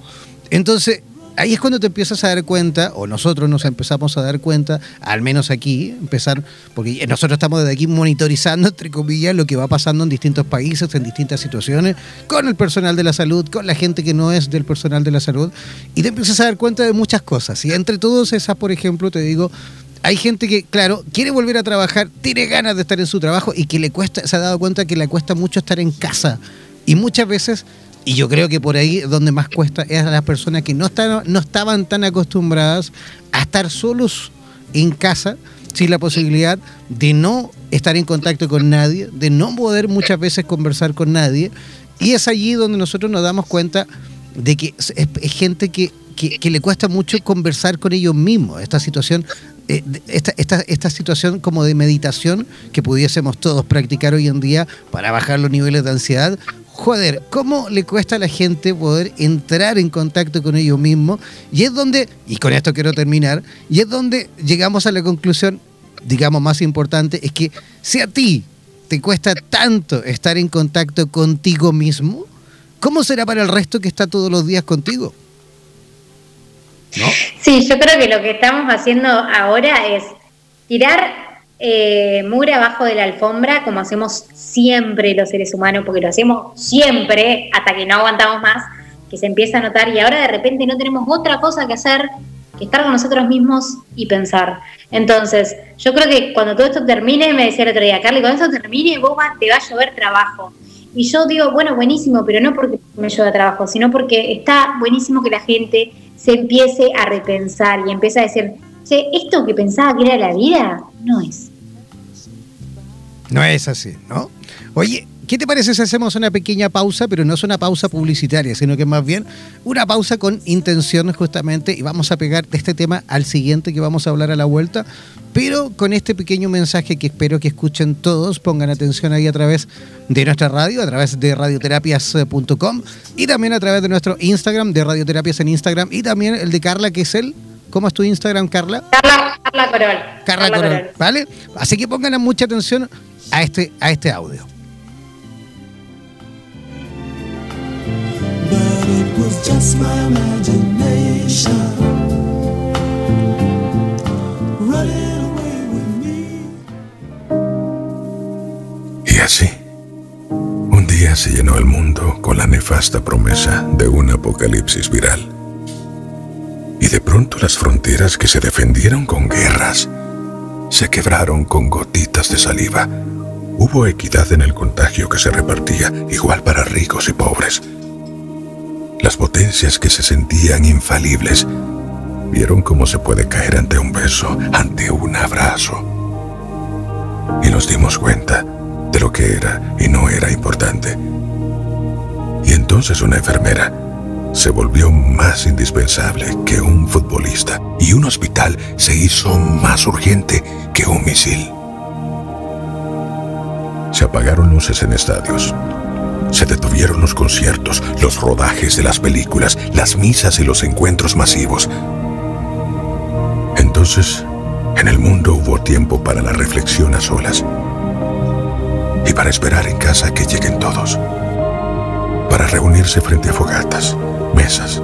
Entonces, ahí es cuando te empiezas a dar cuenta, o nosotros nos empezamos a dar cuenta, al menos aquí, empezar, porque nosotros estamos desde aquí monitorizando, entre comillas, lo que va pasando en distintos países, en distintas situaciones, con el personal de la salud, con la gente que no es del personal de la salud, y te empiezas a dar cuenta de muchas cosas. Y entre todas esas, por ejemplo, te digo, hay gente que, claro, quiere volver a trabajar, tiene ganas de estar en su trabajo y que le cuesta, se ha dado cuenta que le cuesta mucho estar en casa. Y muchas veces, y yo creo que por ahí donde más cuesta es a las personas que no, están, no estaban tan acostumbradas a estar solos en casa sin la posibilidad de no estar en contacto con nadie, de no poder muchas veces conversar con nadie. Y es allí donde nosotros nos damos cuenta de que es, gente que, que, que, le cuesta mucho conversar con ellos mismos. Esta situación esta, esta, esta, situación como de meditación que pudiésemos todos practicar hoy en día para bajar los niveles de ansiedad. Joder, ¿cómo le cuesta a la gente poder entrar en contacto con ellos mismos? Y es donde, y con esto quiero terminar, y es donde llegamos a la conclusión, digamos, más importante, es que si a ti te cuesta tanto estar en contacto contigo mismo, ¿cómo será para el resto que está todos los días contigo? Sí, yo creo que lo que estamos haciendo ahora es tirar eh, abajo de la alfombra, como hacemos siempre los seres humanos, porque lo hacemos siempre hasta que no aguantamos más, que se empieza a notar y ahora de repente no tenemos otra cosa que hacer que estar con nosotros mismos y pensar. Entonces, yo creo que cuando todo esto termine, me decía el otro día, Carly, cuando esto termine, vos te va a llover trabajo. Y yo digo, bueno, buenísimo, pero no porque me llueva trabajo, sino porque está buenísimo que la gente se empiece a repensar y empiece a decir, che, esto que pensaba que era la vida, no es. No es así, ¿no? Oye, ¿Qué te parece si hacemos una pequeña pausa, pero no es una pausa publicitaria, sino que más bien una pausa con intenciones justamente y vamos a pegar de este tema al siguiente que vamos a hablar a la vuelta, pero con este pequeño mensaje que espero que escuchen todos, pongan atención ahí a través de nuestra radio, a través de radioterapias.com y también a través de nuestro Instagram, de Radioterapias en Instagram y también el de Carla, que es el... ¿Cómo es tu Instagram, Carla? Carla, Carla Corol. Carla, Corol, ¿vale? Así que pongan mucha atención a este, a este audio. Y así, un día se llenó el mundo con la nefasta promesa de un apocalipsis viral. Y de pronto las fronteras que se defendieron con guerras se quebraron con gotitas de saliva. Hubo equidad en el contagio que se repartía igual para ricos y pobres las potencias que se sentían infalibles vieron cómo se puede caer ante un beso, ante un abrazo. Y nos dimos cuenta de lo que era y no era importante. Y entonces una enfermera se volvió más indispensable que un futbolista y un hospital se hizo más urgente que un misil. Se apagaron luces en estadios. Se detuvieron los conciertos, los rodajes de las películas, las misas y los encuentros masivos. Entonces, en el mundo hubo tiempo para la reflexión a solas y para esperar en casa que lleguen todos, para reunirse frente a fogatas, mesas,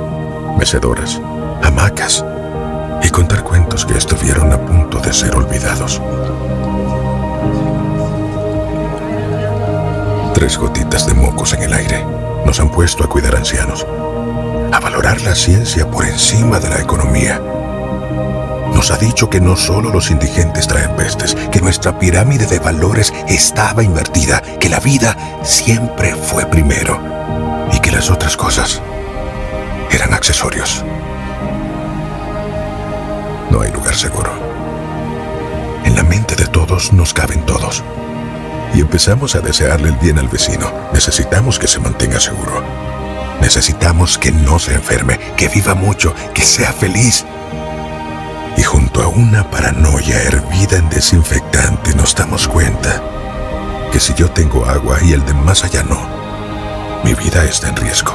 mecedoras, hamacas y contar cuentos que estuvieron a punto de ser olvidados. Tres gotitas de mocos en el aire nos han puesto a cuidar ancianos, a valorar la ciencia por encima de la economía nos ha dicho que no solo los indigentes traen pestes, que nuestra pirámide de valores estaba invertida, que la vida siempre fue primero y que las otras cosas eran accesorios. No hay lugar seguro. En la mente de todos nos caben todos. Y empezamos a desearle el bien al vecino. Necesitamos que se mantenga seguro. Necesitamos que no se enferme, que viva mucho, que sea feliz y junto a una paranoia hervida en desinfectante nos damos cuenta que si yo tengo agua y el de más allá no, mi vida está en riesgo.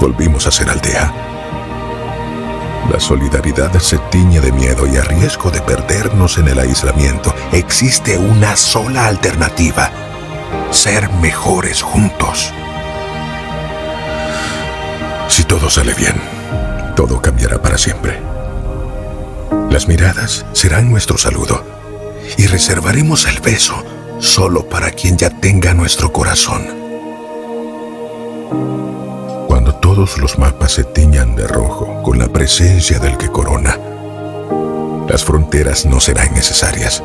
Volvimos a ser aldea. La solidaridad se tiñe de miedo y a riesgo de perdernos en el aislamiento. Existe una sola alternativa. Ser mejores juntos. Si todo sale bien, todo cambiará para siempre. Las miradas serán nuestro saludo y reservaremos el beso solo para quien ya tenga nuestro corazón. Todos los mapas se tiñan de rojo con la presencia del que corona, las fronteras no serán necesarias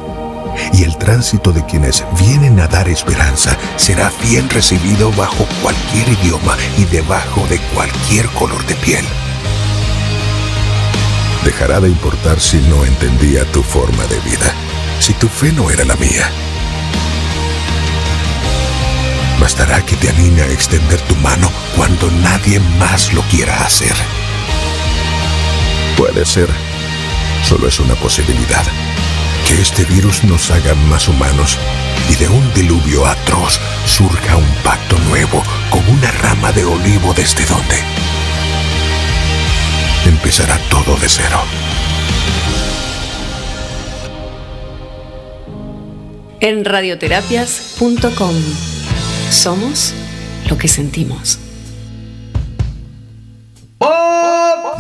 y el tránsito de quienes vienen a dar esperanza será bien recibido bajo cualquier idioma y debajo de cualquier color de piel dejará de importar si no entendía tu forma de vida, si tu fe no era la mía. Bastará que te anime a extender tu mano cuando nadie más lo quiera hacer. Puede ser, solo es una posibilidad, que este virus nos haga más humanos y de un diluvio atroz surja un pacto nuevo con una rama de olivo desde donde empezará todo de cero. En radioterapias.com somos lo que sentimos.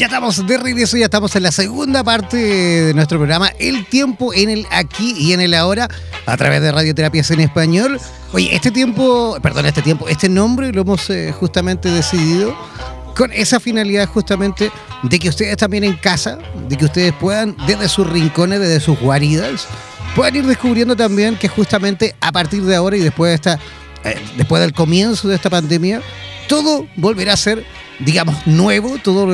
Ya, estamos de regreso, ya estamos en la segunda parte de nuestro programa, El tiempo en el aquí y en el ahora, a través de Radioterapias en Español. Oye, este tiempo, perdón, este tiempo, este nombre lo hemos eh, justamente decidido con esa finalidad justamente de que ustedes también en casa, de que ustedes puedan desde sus rincones, desde sus guaridas, puedan ir descubriendo también que justamente a partir de ahora y después de esta, eh, después del comienzo de esta pandemia, todo volverá a ser, digamos, nuevo, todo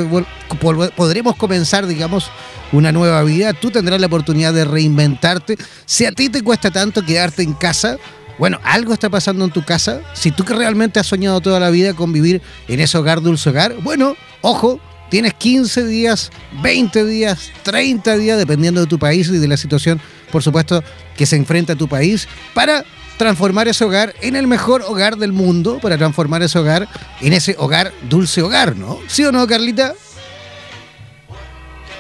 podremos comenzar, digamos, una nueva vida, tú tendrás la oportunidad de reinventarte. Si a ti te cuesta tanto quedarte en casa, bueno, algo está pasando en tu casa. Si tú que realmente has soñado toda la vida con vivir en ese hogar, dulce hogar, bueno, ojo, tienes 15 días, 20 días, 30 días, dependiendo de tu país y de la situación por supuesto, que se enfrenta a tu país para transformar ese hogar en el mejor hogar del mundo, para transformar ese hogar en ese hogar dulce hogar, ¿no? ¿Sí o no, Carlita?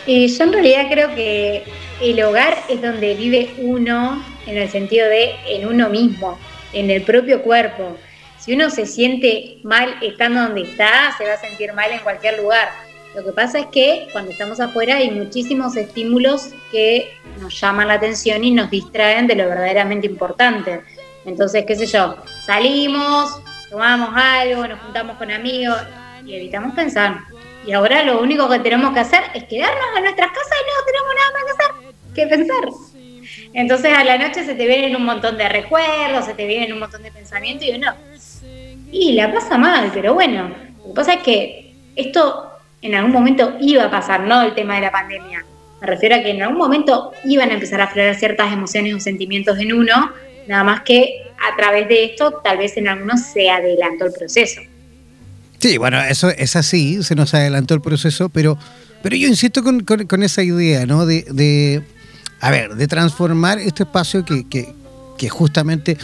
Y yo en realidad creo que el hogar es donde vive uno en el sentido de en uno mismo, en el propio cuerpo. Si uno se siente mal estando donde está, se va a sentir mal en cualquier lugar. Lo que pasa es que cuando estamos afuera hay muchísimos estímulos que nos llaman la atención y nos distraen de lo verdaderamente importante. Entonces, qué sé yo, salimos, tomamos algo, nos juntamos con amigos y evitamos pensar. Y ahora lo único que tenemos que hacer es quedarnos en nuestras casas y no tenemos nada más que hacer que pensar. Entonces a la noche se te vienen un montón de recuerdos, se te vienen un montón de pensamientos y uno, y la pasa mal, pero bueno, lo que pasa es que esto en algún momento iba a pasar, no el tema de la pandemia. Me refiero a que en algún momento iban a empezar a aflorar ciertas emociones o sentimientos en uno, nada más que a través de esto tal vez en algunos se adelantó el proceso. Sí, bueno, eso es así, se nos adelantó el proceso, pero, pero yo insisto con, con, esa idea, ¿no? De, de, a ver, de transformar este espacio que, que, justamente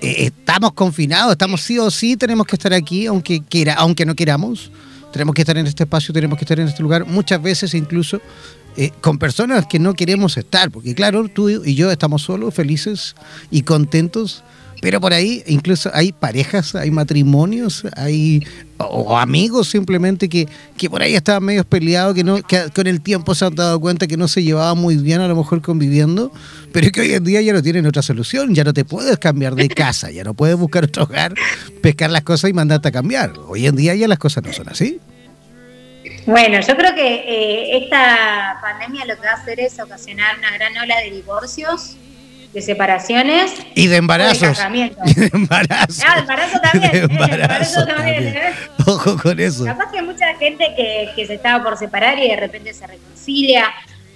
eh, estamos confinados, estamos sí o sí, tenemos que estar aquí, aunque, quiera, aunque no queramos, tenemos que estar en este espacio, tenemos que estar en este lugar, muchas veces incluso eh, con personas que no queremos estar, porque claro, tú y yo estamos solos, felices y contentos pero por ahí incluso hay parejas, hay matrimonios, hay o, amigos simplemente que, que por ahí estaban medio peleados, que, no, que con el tiempo se han dado cuenta que no se llevaba muy bien a lo mejor conviviendo, pero que hoy en día ya no tienen otra solución, ya no te puedes cambiar de casa, ya no puedes buscar otro hogar, pescar las cosas y mandarte a cambiar. Hoy en día ya las cosas no son así. Bueno, yo creo que eh, esta pandemia lo que va a hacer es ocasionar una gran ola de divorcios de separaciones y de embarazos. Y de embarazo. Ah, embarazo también. De embarazo, también. ¿eh? Ojo con eso. Capaz que hay mucha gente que, que se estaba por separar y de repente se reconcilia.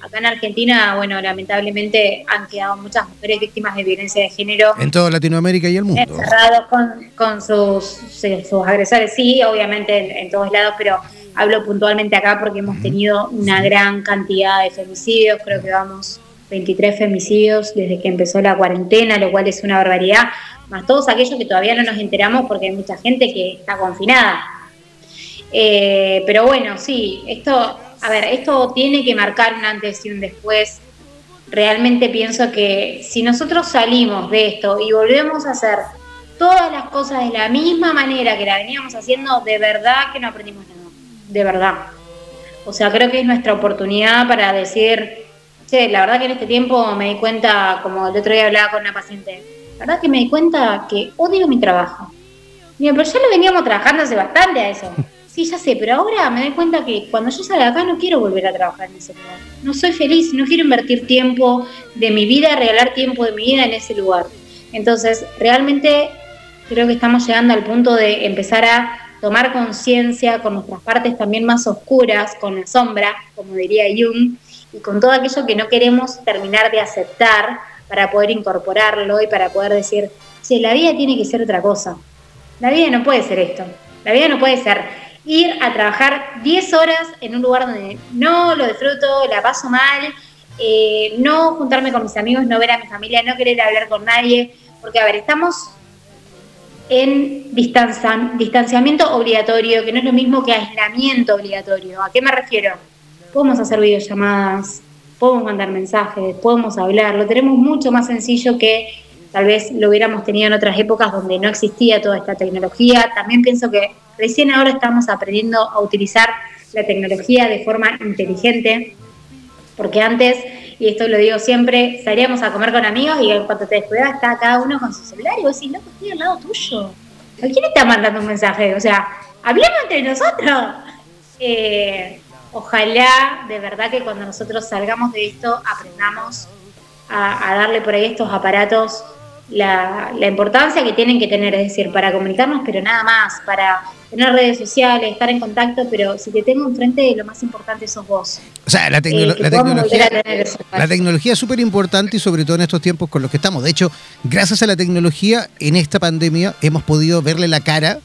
Acá en Argentina, bueno, lamentablemente han quedado muchas mujeres víctimas de violencia de género. En toda Latinoamérica y el mundo. Encerrados con, con sus, sus agresores, sí, obviamente en, en, todos lados, pero hablo puntualmente acá porque hemos tenido una gran cantidad de femicidios, creo que vamos 23 femicidios desde que empezó la cuarentena, lo cual es una barbaridad, más todos aquellos que todavía no nos enteramos porque hay mucha gente que está confinada. Eh, pero bueno, sí, esto, a ver, esto tiene que marcar un antes y un después. Realmente pienso que si nosotros salimos de esto y volvemos a hacer todas las cosas de la misma manera que la veníamos haciendo, de verdad que no aprendimos nada, de verdad. O sea, creo que es nuestra oportunidad para decir, Sí, la verdad que en este tiempo me di cuenta, como el otro día hablaba con una paciente, la verdad que me di cuenta que odio mi trabajo. Mira, pero ya lo veníamos trabajando hace bastante a eso. Sí, ya sé, pero ahora me doy cuenta que cuando yo salga acá no quiero volver a trabajar en ese lugar. No soy feliz, no quiero invertir tiempo de mi vida, regalar tiempo de mi vida en ese lugar. Entonces, realmente creo que estamos llegando al punto de empezar a tomar conciencia con nuestras partes también más oscuras, con la sombra, como diría Jung, y con todo aquello que no queremos terminar de aceptar para poder incorporarlo y para poder decir, sí, la vida tiene que ser otra cosa. La vida no puede ser esto. La vida no puede ser ir a trabajar 10 horas en un lugar donde no lo disfruto, la paso mal, eh, no juntarme con mis amigos, no ver a mi familia, no querer hablar con nadie, porque a ver, estamos en distanciamiento obligatorio, que no es lo mismo que aislamiento obligatorio. ¿A qué me refiero? podemos hacer videollamadas, podemos mandar mensajes, podemos hablar, lo tenemos mucho más sencillo que tal vez lo hubiéramos tenido en otras épocas donde no existía toda esta tecnología. También pienso que recién ahora estamos aprendiendo a utilizar la tecnología de forma inteligente, porque antes, y esto lo digo siempre, salíamos a comer con amigos y en cuanto te descuidas está cada uno con su celular y vos decís, loco, estoy al lado tuyo. ¿A quién está mandando un mensaje? O sea, hablemos entre nosotros. Eh, ojalá de verdad que cuando nosotros salgamos de esto aprendamos a, darle por ahí estos aparatos la, importancia que tienen que tener, es decir, para comunicarnos, pero nada más, para tener redes sociales, estar en contacto, pero si te tengo enfrente, lo más importante sos vos. O sea, la, eh, la tecnología, la tecnología es súper importante y sobre todo en estos tiempos con los que estamos. De hecho, gracias a la tecnología, en esta pandemia hemos podido verle la cara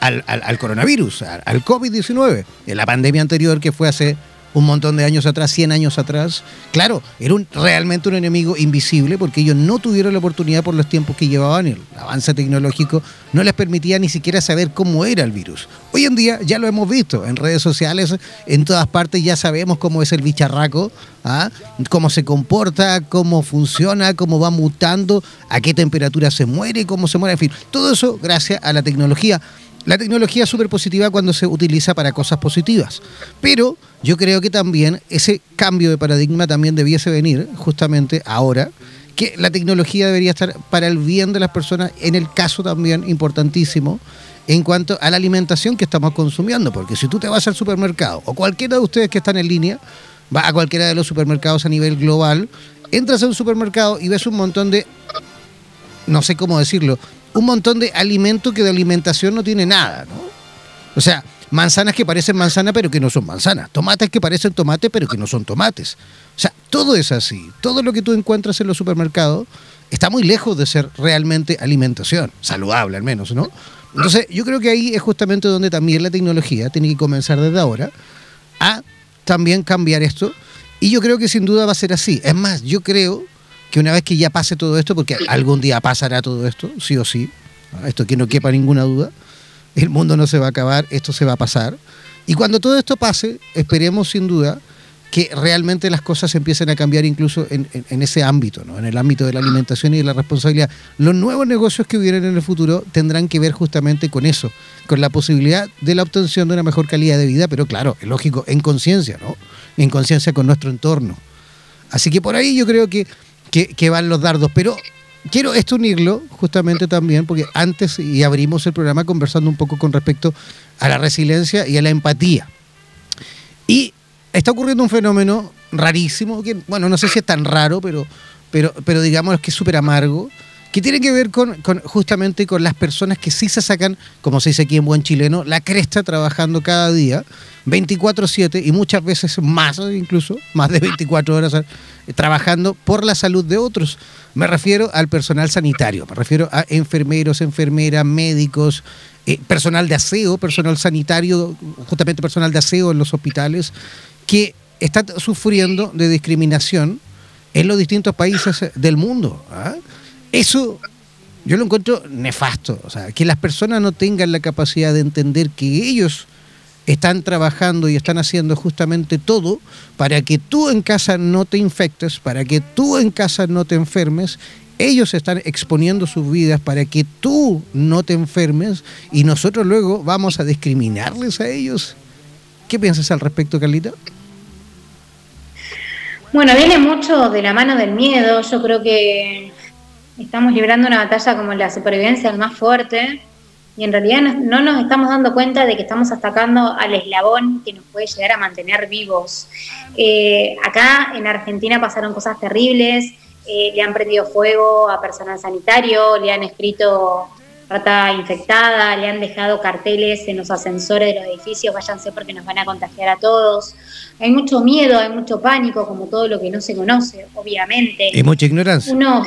al, al, coronavirus, al, COVID-19. En la pandemia anterior que fue hace un montón de años atrás, 100 años atrás, claro, era realmente un enemigo invisible porque ellos no tuvieron la oportunidad por los tiempos que llevaban, el avance tecnológico no les permitía ni siquiera saber cómo era el virus. Hoy en día ya lo hemos visto en redes sociales, en todas partes ya sabemos cómo es el bicharraco, ¿ah? cómo se comporta, cómo funciona, cómo va mutando, a qué temperatura se muere, cómo se muere, en fin, todo eso gracias a la tecnología. La tecnología es súper positiva cuando se utiliza para cosas positivas, pero yo creo que también ese cambio de paradigma también debiese venir justamente ahora, que la tecnología debería estar para el bien de las personas, en el caso también importantísimo, en cuanto a la alimentación que estamos consumiendo, porque si tú te vas al supermercado, o cualquiera de ustedes que están en línea, va a cualquiera de los supermercados a nivel global, entras a un supermercado y ves un montón de, no sé cómo decirlo, un montón de alimento que de alimentación no tiene nada, ¿no? O sea, manzanas que parecen manzanas pero que no son manzanas, tomates que parecen tomates pero que no son tomates. O sea, todo es así. Todo lo que tú encuentras en los supermercados está muy lejos de ser realmente alimentación, saludable al menos, ¿no? Entonces, yo creo que ahí es justamente donde también la tecnología tiene que comenzar desde ahora a también cambiar esto. Y yo creo que sin duda va a ser así. Es más, yo creo que una vez que ya pase todo esto, porque algún día pasará todo esto, sí o sí, esto que no quepa ninguna duda, el mundo no se va a acabar, esto se va a pasar. Y cuando todo esto pase, esperemos sin duda que realmente las cosas empiecen a cambiar incluso en, ese ámbito, ¿no? en el ámbito de la alimentación y de la responsabilidad. Los nuevos negocios que vienen en el futuro tendrán que ver justamente con eso, con la posibilidad de la obtención de una mejor calidad de vida, pero claro, es lógico, en conciencia, ¿no? En conciencia con nuestro entorno. Así que por ahí yo creo que que, van los dardos. Pero quiero esto unirlo justamente también, porque antes y abrimos el programa conversando un poco con respecto a la resiliencia y a la empatía. Y está ocurriendo un fenómeno rarísimo, que bueno, no sé si es tan raro, pero, pero, pero digamos que es súper amargo, que tiene que ver con, justamente con las personas que sí se sacan, como se dice aquí en buen chileno, la cresta trabajando cada día, 24/7 y muchas veces más, incluso más de 24 horas eh, trabajando por la salud de otros. Me refiero al personal sanitario, me refiero a enfermeros, enfermeras, médicos, eh, personal de aseo, personal sanitario, justamente personal de aseo en los hospitales, que están sufriendo de discriminación en los distintos países del mundo. ¿ah? Eso yo lo encuentro nefasto. O sea, que las personas no tengan la capacidad de entender que ellos están trabajando y están haciendo justamente todo para que tú en casa no te infectes, para que tú en casa no te enfermes. Ellos están exponiendo sus vidas para que tú no te enfermes y nosotros luego vamos a discriminarles a ellos. ¿Qué piensas al respecto, Carlita? Bueno, viene mucho de la mano del miedo. Yo creo que estamos librando una batalla como la supervivencia del más fuerte y en realidad no, nos estamos dando cuenta de que estamos atacando al eslabón que nos puede llegar a mantener vivos. Eh, acá en Argentina pasaron cosas terribles, eh, le han prendido fuego a personal sanitario, le han escrito rata infectada, le han dejado carteles en los ascensores de los edificios, váyanse porque nos van a contagiar a todos. Hay mucho miedo, hay mucho pánico, como todo lo que no se conoce, obviamente. Y mucha ignorancia. Uno,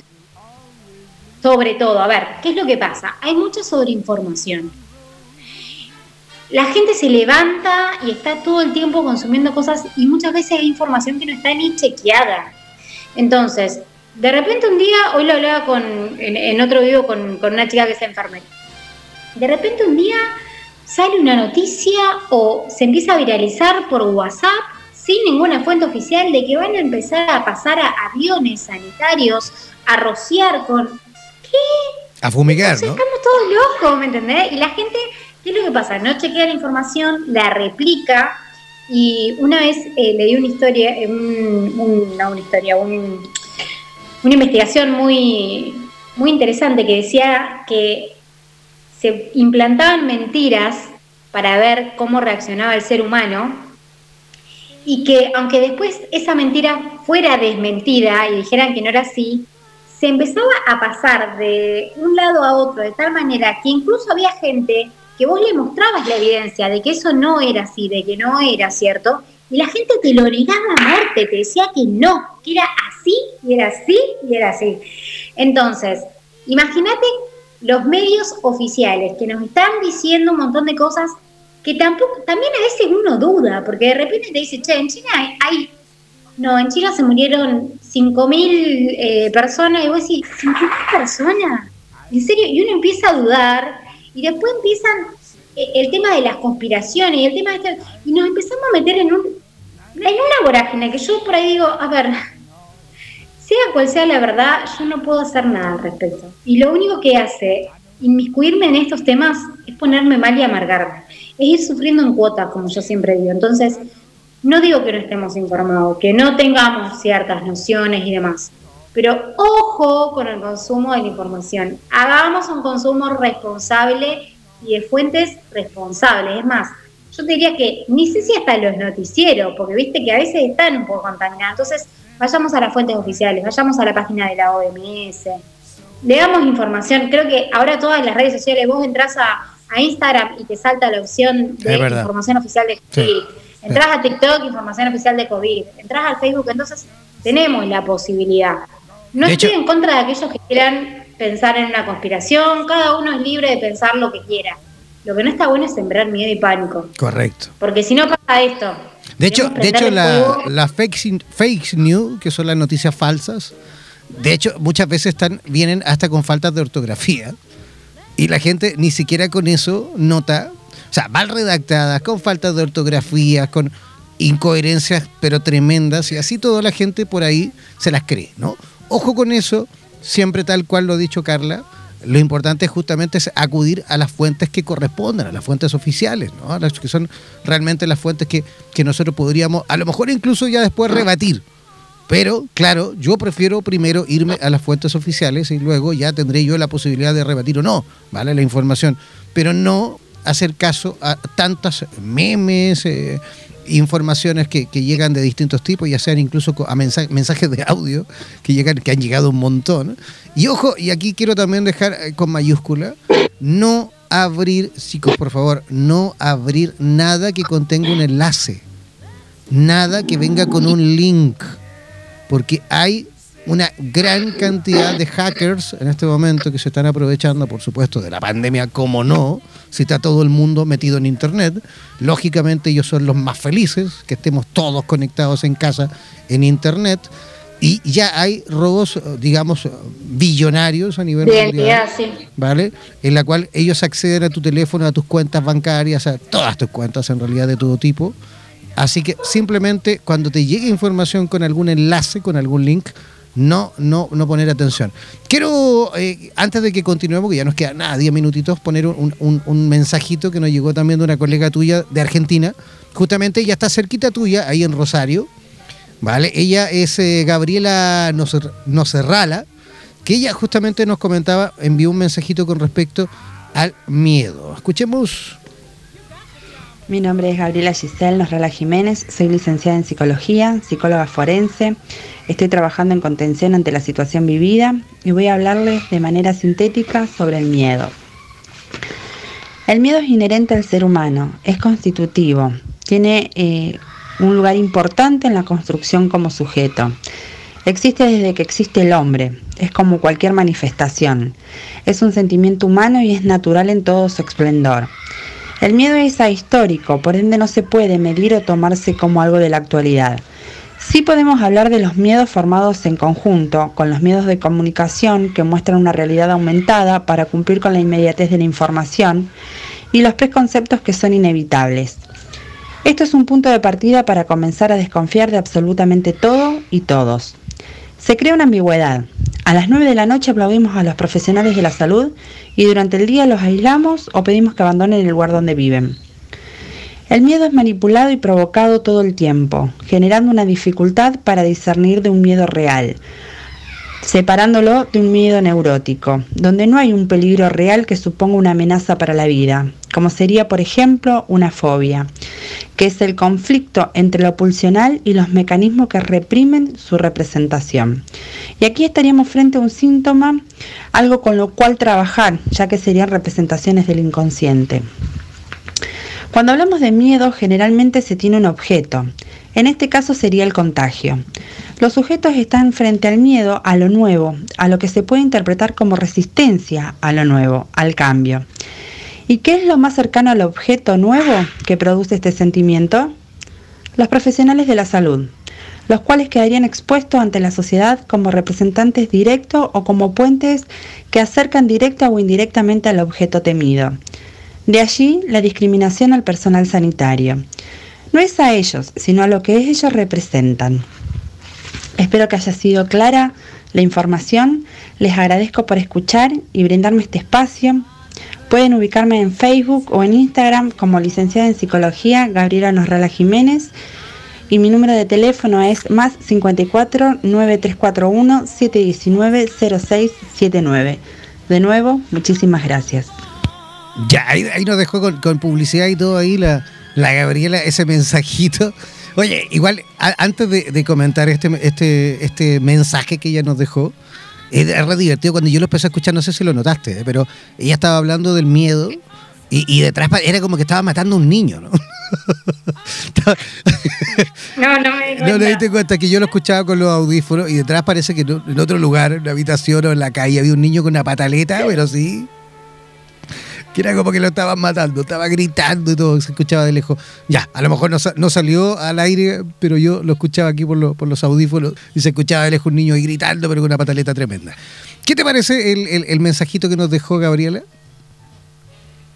sobre todo, a ver, ¿qué es lo que pasa? Hay mucha sobreinformación. La gente se levanta y está todo el tiempo consumiendo cosas y muchas veces hay información que no está ni chequeada. Entonces, de repente un día, hoy lo hablaba con, en, otro video con, con una chica que es enfermera, de repente un día sale una noticia o se empieza a viralizar por WhatsApp sin ninguna fuente oficial de que van a empezar a pasar a aviones sanitarios a rociar con a fumigar, ¿no? Estamos todos locos, ¿me entendés? Y la gente, ¿qué es lo que pasa? No chequea la información, la replica. Y una vez eh, leí una historia, un, no una historia, una investigación muy, muy interesante que decía que se implantaban mentiras para ver cómo reaccionaba el ser humano y que aunque después esa mentira fuera desmentida y dijeran que no era así, se empezaba a pasar de un lado a otro de tal manera que incluso había gente que vos le mostrabas la evidencia de que eso no era así, de que no era cierto, y la gente te lo negaba a muerte, te decía que no, que era así, y era así, y era así. Entonces, imagínate los medios oficiales que nos están diciendo un montón de cosas que tampoco, también a veces uno duda, porque de repente te dice, che, en China hay, no, en China se murieron 5.000 eh, personas, y vos decís, ¿5.000 personas? ¿En serio? Y uno empieza a dudar, y después empiezan eh, el tema de las conspiraciones, y el tema de y nos empezamos a meter en un en una vorágine que yo por ahí digo, a ver, sea cual sea la verdad, yo no puedo hacer nada al respecto. Y lo único que hace inmiscuirme en estos temas es ponerme mal y amargarme es ir sufriendo en cuotas, como yo siempre digo. Entonces, no digo que no estemos informados, que no tengamos ciertas nociones y demás, pero ojo con el consumo de la información. Hagamos un consumo responsable y de fuentes responsables. Es más, yo te diría que ni sé si hasta los noticieros, porque viste que a veces están un poco contaminados. Entonces, vayamos a las fuentes oficiales, vayamos a la página de la OMS, le damos información. Creo que ahora todas las redes sociales, vos entras a a Instagram y te salta la opción de información oficial de COVID. Entras a TikTok, información oficial de COVID. Entras al Facebook, entonces tenemos la posibilidad. No estoy en contra de aquellos que quieran pensar en una conspiración, cada uno es libre de pensar lo que quiera. Lo que no está bueno es sembrar miedo y pánico. Correcto. Porque si no pasa esto. De hecho, de hecho la, fake, fake news, que son las noticias falsas, de hecho, muchas veces están, vienen hasta con faltas de ortografía. Y la gente ni siquiera con eso nota, o sea, mal redactadas, con falta de ortografía, con incoherencias pero tremendas, y así toda la gente por ahí se las cree, ¿no? Ojo con eso, siempre tal cual lo ha dicho Carla, lo importante justamente es acudir a las fuentes que correspondan, a las fuentes oficiales, ¿no? Las que son realmente las fuentes que, que nosotros podríamos, a lo mejor incluso ya después rebatir. Pero, claro, yo prefiero primero irme a las fuentes oficiales y luego ya tendré yo la posibilidad de rebatir o no, ¿vale? La información. Pero no hacer caso a tantas memes, eh, informaciones que, llegan de distintos tipos, ya sean incluso a mensajes de audio que llegan, que han llegado un montón. Y ojo, y aquí quiero también dejar eh, con mayúscula, no abrir, chicos, por favor, no abrir nada que contenga un enlace. Nada que venga con un link porque hay una gran cantidad de hackers en este momento que se están aprovechando, por supuesto, de la pandemia, como no, si está todo el mundo metido en Internet. Lógicamente ellos son los más felices, que estemos todos conectados en casa en Internet. Y ya hay robos, digamos, billonarios a nivel mundial, sí. ¿vale? En la cual ellos acceden a tu teléfono, a tus cuentas bancarias, a todas tus cuentas en realidad de todo tipo Así que simplemente cuando te llegue información con algún enlace, con algún link, no, no, no poner atención. Quiero, eh, antes de que continuemos, que ya nos quedan nada, 10 minutitos, poner un, mensajito que nos llegó también de una colega tuya de Argentina. Justamente ella está cerquita tuya, ahí en Rosario. ¿Vale? Ella es eh, Gabriela Nocerrala, que ella justamente nos comentaba, envió un mensajito con respecto al miedo. Escuchemos mi nombre es Gabriela Giselle Nosrala Jiménez, soy licenciada en psicología, psicóloga forense, estoy trabajando en contención ante la situación vivida y voy a hablarles de manera sintética sobre el miedo. El miedo es inherente al ser humano, es constitutivo, tiene eh, un lugar importante en la construcción como sujeto. Existe desde que existe el hombre, es como cualquier manifestación, es un sentimiento humano y es natural en todo su esplendor. El miedo es ahistórico, por ende no se puede medir o tomarse como algo de la actualidad. Sí podemos hablar de los miedos formados en conjunto, con los miedos de comunicación que muestran una realidad aumentada para cumplir con la inmediatez de la información y los preconceptos que son inevitables. Esto es un punto de partida para comenzar a desconfiar de absolutamente todo y todos. Se crea una ambigüedad. A las 9 de la noche aplaudimos a los profesionales de la salud y durante el día los aislamos o pedimos que abandonen el lugar donde viven. El miedo es manipulado y provocado todo el tiempo, generando una dificultad para discernir de un miedo real, separándolo de un miedo neurótico, donde no hay un peligro real que suponga una amenaza para la vida, como sería por ejemplo una fobia, que es el conflicto entre lo pulsional y los mecanismos que reprimen su representación. Y aquí estaríamos frente a un síntoma, algo con lo cual trabajar, ya que serían representaciones del inconsciente. Cuando hablamos de miedo, generalmente se tiene un objeto. En este caso sería el contagio. Los sujetos están frente al miedo a lo nuevo, a lo que se puede interpretar como resistencia a lo nuevo, al cambio. ¿Y qué es lo más cercano al objeto nuevo que produce este sentimiento? Los profesionales de la salud, los cuales quedarían expuestos ante la sociedad como representantes directos o como puentes que acercan directa o indirectamente al objeto temido. De allí la discriminación al personal sanitario. No es a ellos, sino a lo que ellos representan. Espero que haya sido clara la información. Les agradezco por escuchar y brindarme este espacio. Pueden ubicarme en Facebook o en Instagram como licenciada en psicología Gabriela Nosrala Jiménez y mi número de teléfono es más 54 9341 719 0679. De nuevo, muchísimas gracias. Ya, ahí, nos dejó con, publicidad y todo ahí la, la Gabriela, ese mensajito. Oye, igual, antes de, comentar este, este, este mensaje que ella nos dejó, es re divertido cuando yo lo empecé a escuchar, no sé si lo notaste, ¿eh? pero ella estaba hablando del miedo y, y, detrás era como que estaba matando a un niño, ¿no? no, no me di No, me diste cuenta que yo lo escuchaba con los audífonos y detrás parece que en otro lugar, en una habitación o en la calle, había un niño con una pataleta, pero sí que era como que lo estaban matando, estaba gritando y todo, se escuchaba de lejos. Ya, a lo mejor no, salió al aire, pero yo lo escuchaba aquí por, por, los audífonos y se escuchaba de lejos un niño ahí gritando, pero con una pataleta tremenda. ¿Qué te parece el, mensajito que nos dejó Gabriela?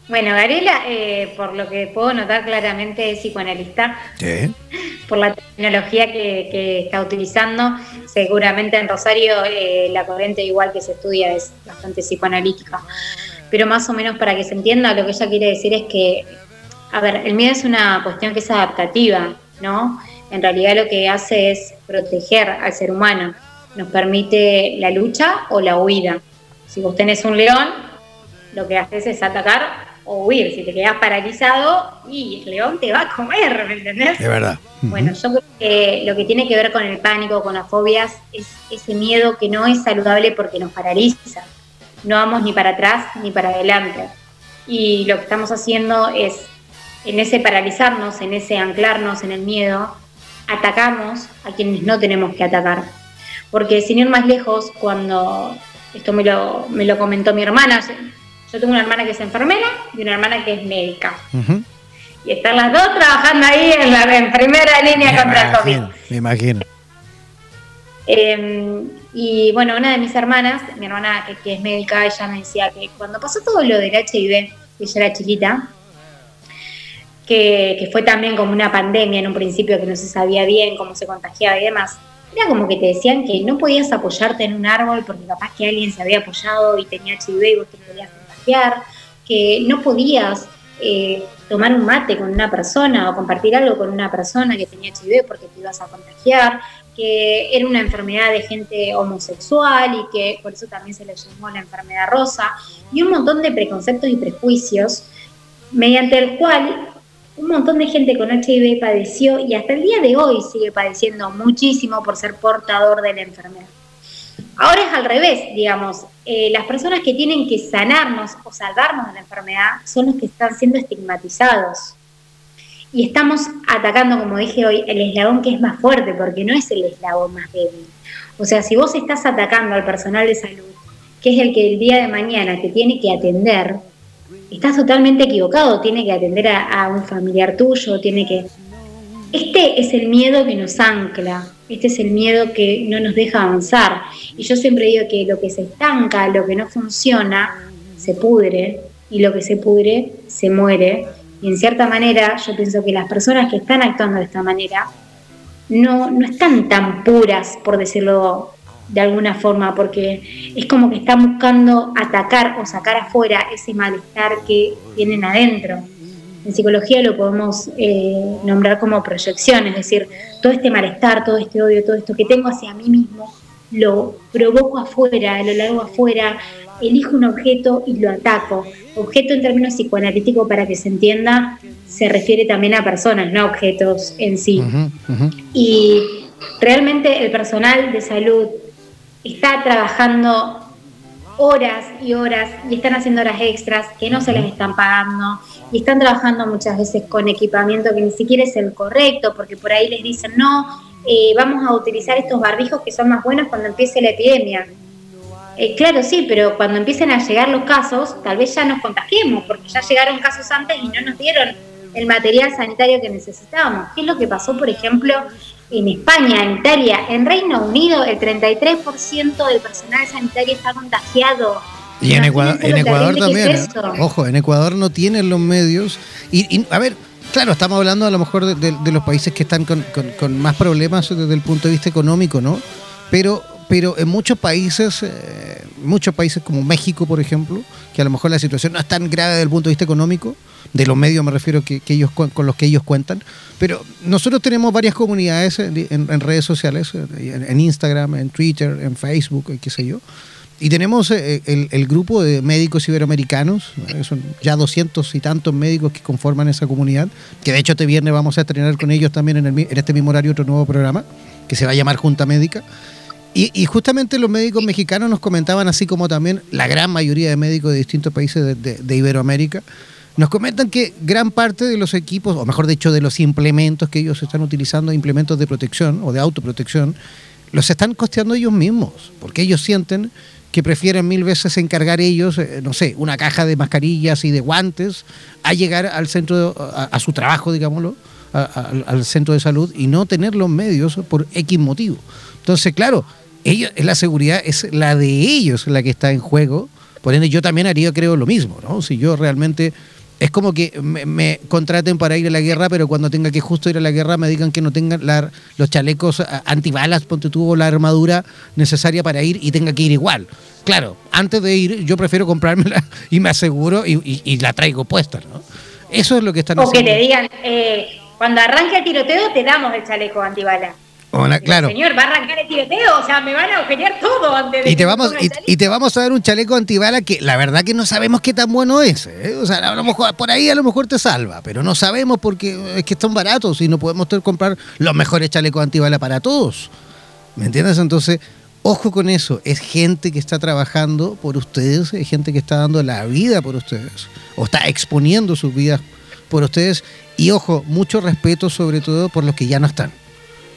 Bueno, Gabriela, eh, por lo que puedo notar claramente, es psicoanalista. ¿Sí? Por la tecnología que, está utilizando. Seguramente en Rosario eh, la corriente igual que se estudia es bastante psicoanalítica pero más o menos para que se entienda lo que ella quiere decir es que, a ver, el miedo es una cuestión que es adaptativa, ¿no? En realidad lo que hace es proteger al ser humano, nos permite la lucha o la huida. Si vos tenés un león, lo que haces es atacar o huir. Si te quedas paralizado, y el león te va a comer, ¿me entendés? Es verdad. Bueno, yo creo que lo que tiene que ver con el pánico, con las fobias, es ese miedo que no es saludable porque nos paraliza no vamos ni para atrás ni para adelante. Y lo que estamos haciendo es, en ese paralizarnos, en ese anclarnos en el miedo, atacamos a quienes no tenemos que atacar. Porque sin ir más lejos, cuando esto me lo, me lo comentó mi hermana, yo tengo una hermana que es enfermera y una hermana que es médica. Y están las dos trabajando ahí en la en primera línea contra el COVID. Me imagino. Em, y bueno, una de mis hermanas, mi hermana que, es médica, ella me decía que cuando pasó todo lo del HIV, que ella era chiquita, que, fue también como una pandemia en un principio que no se sabía bien cómo se contagiaba y demás, era como que te decían que no podías apoyarte en un árbol porque capaz que alguien se había apoyado y tenía HIV y vos te podías contagiar, que no podías eh, tomar un mate con una persona o compartir algo con una persona que tenía HIV porque te ibas a contagiar, que era una enfermedad de gente homosexual y que por eso también se le llamó la enfermedad rosa, y un montón de preconceptos y prejuicios, mediante el cual un montón de gente con HIV padeció y hasta el día de hoy sigue padeciendo muchísimo por ser portador de la enfermedad. Ahora es al revés, digamos, eh, las personas que tienen que sanarnos o salvarnos de la enfermedad son los que están siendo estigmatizados y estamos atacando, como dije hoy, el eslabón que es más fuerte, porque no es el eslabón más débil. O sea, si vos estás atacando al personal de salud, que es el que el día de mañana te tiene que atender, estás totalmente equivocado, tiene que atender a, un familiar tuyo, tiene que... Este es el miedo que nos ancla, este es el miedo que no nos deja avanzar. Y yo siempre digo que lo que se estanca, lo que no funciona, se pudre, y lo que se pudre, se muere y en cierta manera, yo pienso que las personas que están actuando de esta manera no, no están tan puras, por decirlo de alguna forma, porque es como que están buscando atacar o sacar afuera ese malestar que tienen adentro. En psicología lo podemos eh, nombrar como proyección, es decir, todo este malestar, todo este odio, todo esto que tengo hacia mí mismo, lo provoco afuera, lo largo afuera, elijo un objeto y lo ataco. Objeto en términos psicoanalíticos, para que se entienda, se refiere también a personas, no a objetos en sí. Y realmente el personal de salud está trabajando horas y horas y están haciendo horas extras que no se les están pagando y están trabajando muchas veces con equipamiento que ni siquiera es el correcto porque por ahí les dicen no, eh, vamos a utilizar estos barbijos que son más buenos cuando empiece la epidemia Eh, claro, sí, pero cuando empiecen a llegar los casos, tal vez ya nos contagiemos, porque ya llegaron casos antes y no nos dieron el material sanitario que necesitábamos. ¿Qué es lo que pasó, por ejemplo, en España, en Italia, en Reino Unido? El 33% del personal sanitario está contagiado. Y en Ecuador, en Ecuador también. ¿eh? Ojo, en Ecuador no tienen los medios. Y, a ver, claro, estamos hablando a lo mejor de, los países que están con, con, más problemas desde el punto de vista económico, ¿no? Pero pero en muchos países, eh, muchos países como México, por ejemplo, que a lo mejor la situación no es tan grave desde el punto de vista económico, de los medios me refiero que, ellos con los que ellos cuentan, pero nosotros tenemos varias comunidades en, redes sociales, en, Instagram, en Twitter, en Facebook, qué sé yo, y tenemos eh, el, grupo de médicos iberoamericanos, son ya doscientos y tantos médicos que conforman esa comunidad, que de hecho este viernes vamos a estrenar con ellos también en, en este mismo horario otro nuevo programa, que se va a llamar Junta Médica. Y, justamente los médicos mexicanos nos comentaban, así como también la gran mayoría de médicos de distintos países de, Iberoamérica, nos comentan que gran parte de los equipos, o mejor dicho, de los implementos que ellos están utilizando, implementos de protección o de autoprotección, los están costeando ellos mismos, porque ellos sienten que prefieren mil veces encargar ellos, eh, no sé, una caja de mascarillas y de guantes a llegar al centro, a, su trabajo, digámoslo, al centro de salud y no tener los medios por X motivo. Entonces, claro, ellos, la seguridad es la de ellos la que está en juego. Por ende, yo también haría, creo, lo mismo, ¿no? Si yo realmente es como que me, contraten para ir a la guerra, pero cuando tenga que justo ir a la guerra me digan que no tengan los chalecos antibalas, ponte tú, la armadura necesaria para ir y tenga que ir igual. Claro, antes de ir yo prefiero comprármela y me aseguro y, la traigo puesta, ¿no? Eso es lo que están haciendo. O que te digan, eh, cuando arranque el tiroteo te damos el chaleco antibalas claro. Señor, va a arrancar el tiroteo, o sea, me van a agujerear todo antes de y te vamos y, te vamos a dar un chaleco antibala que la verdad que no sabemos qué tan bueno es. ¿eh? O sea, a lo mejor por ahí a lo mejor te salva, pero no sabemos porque es que están baratos y no podemos comprar los mejores chalecos antibala para todos. ¿Me entiendes? Entonces, ojo con eso. Es gente que está trabajando por ustedes, es gente que está dando la vida por ustedes o está exponiendo sus vidas por ustedes. Y ojo, mucho respeto sobre todo por los que ya no están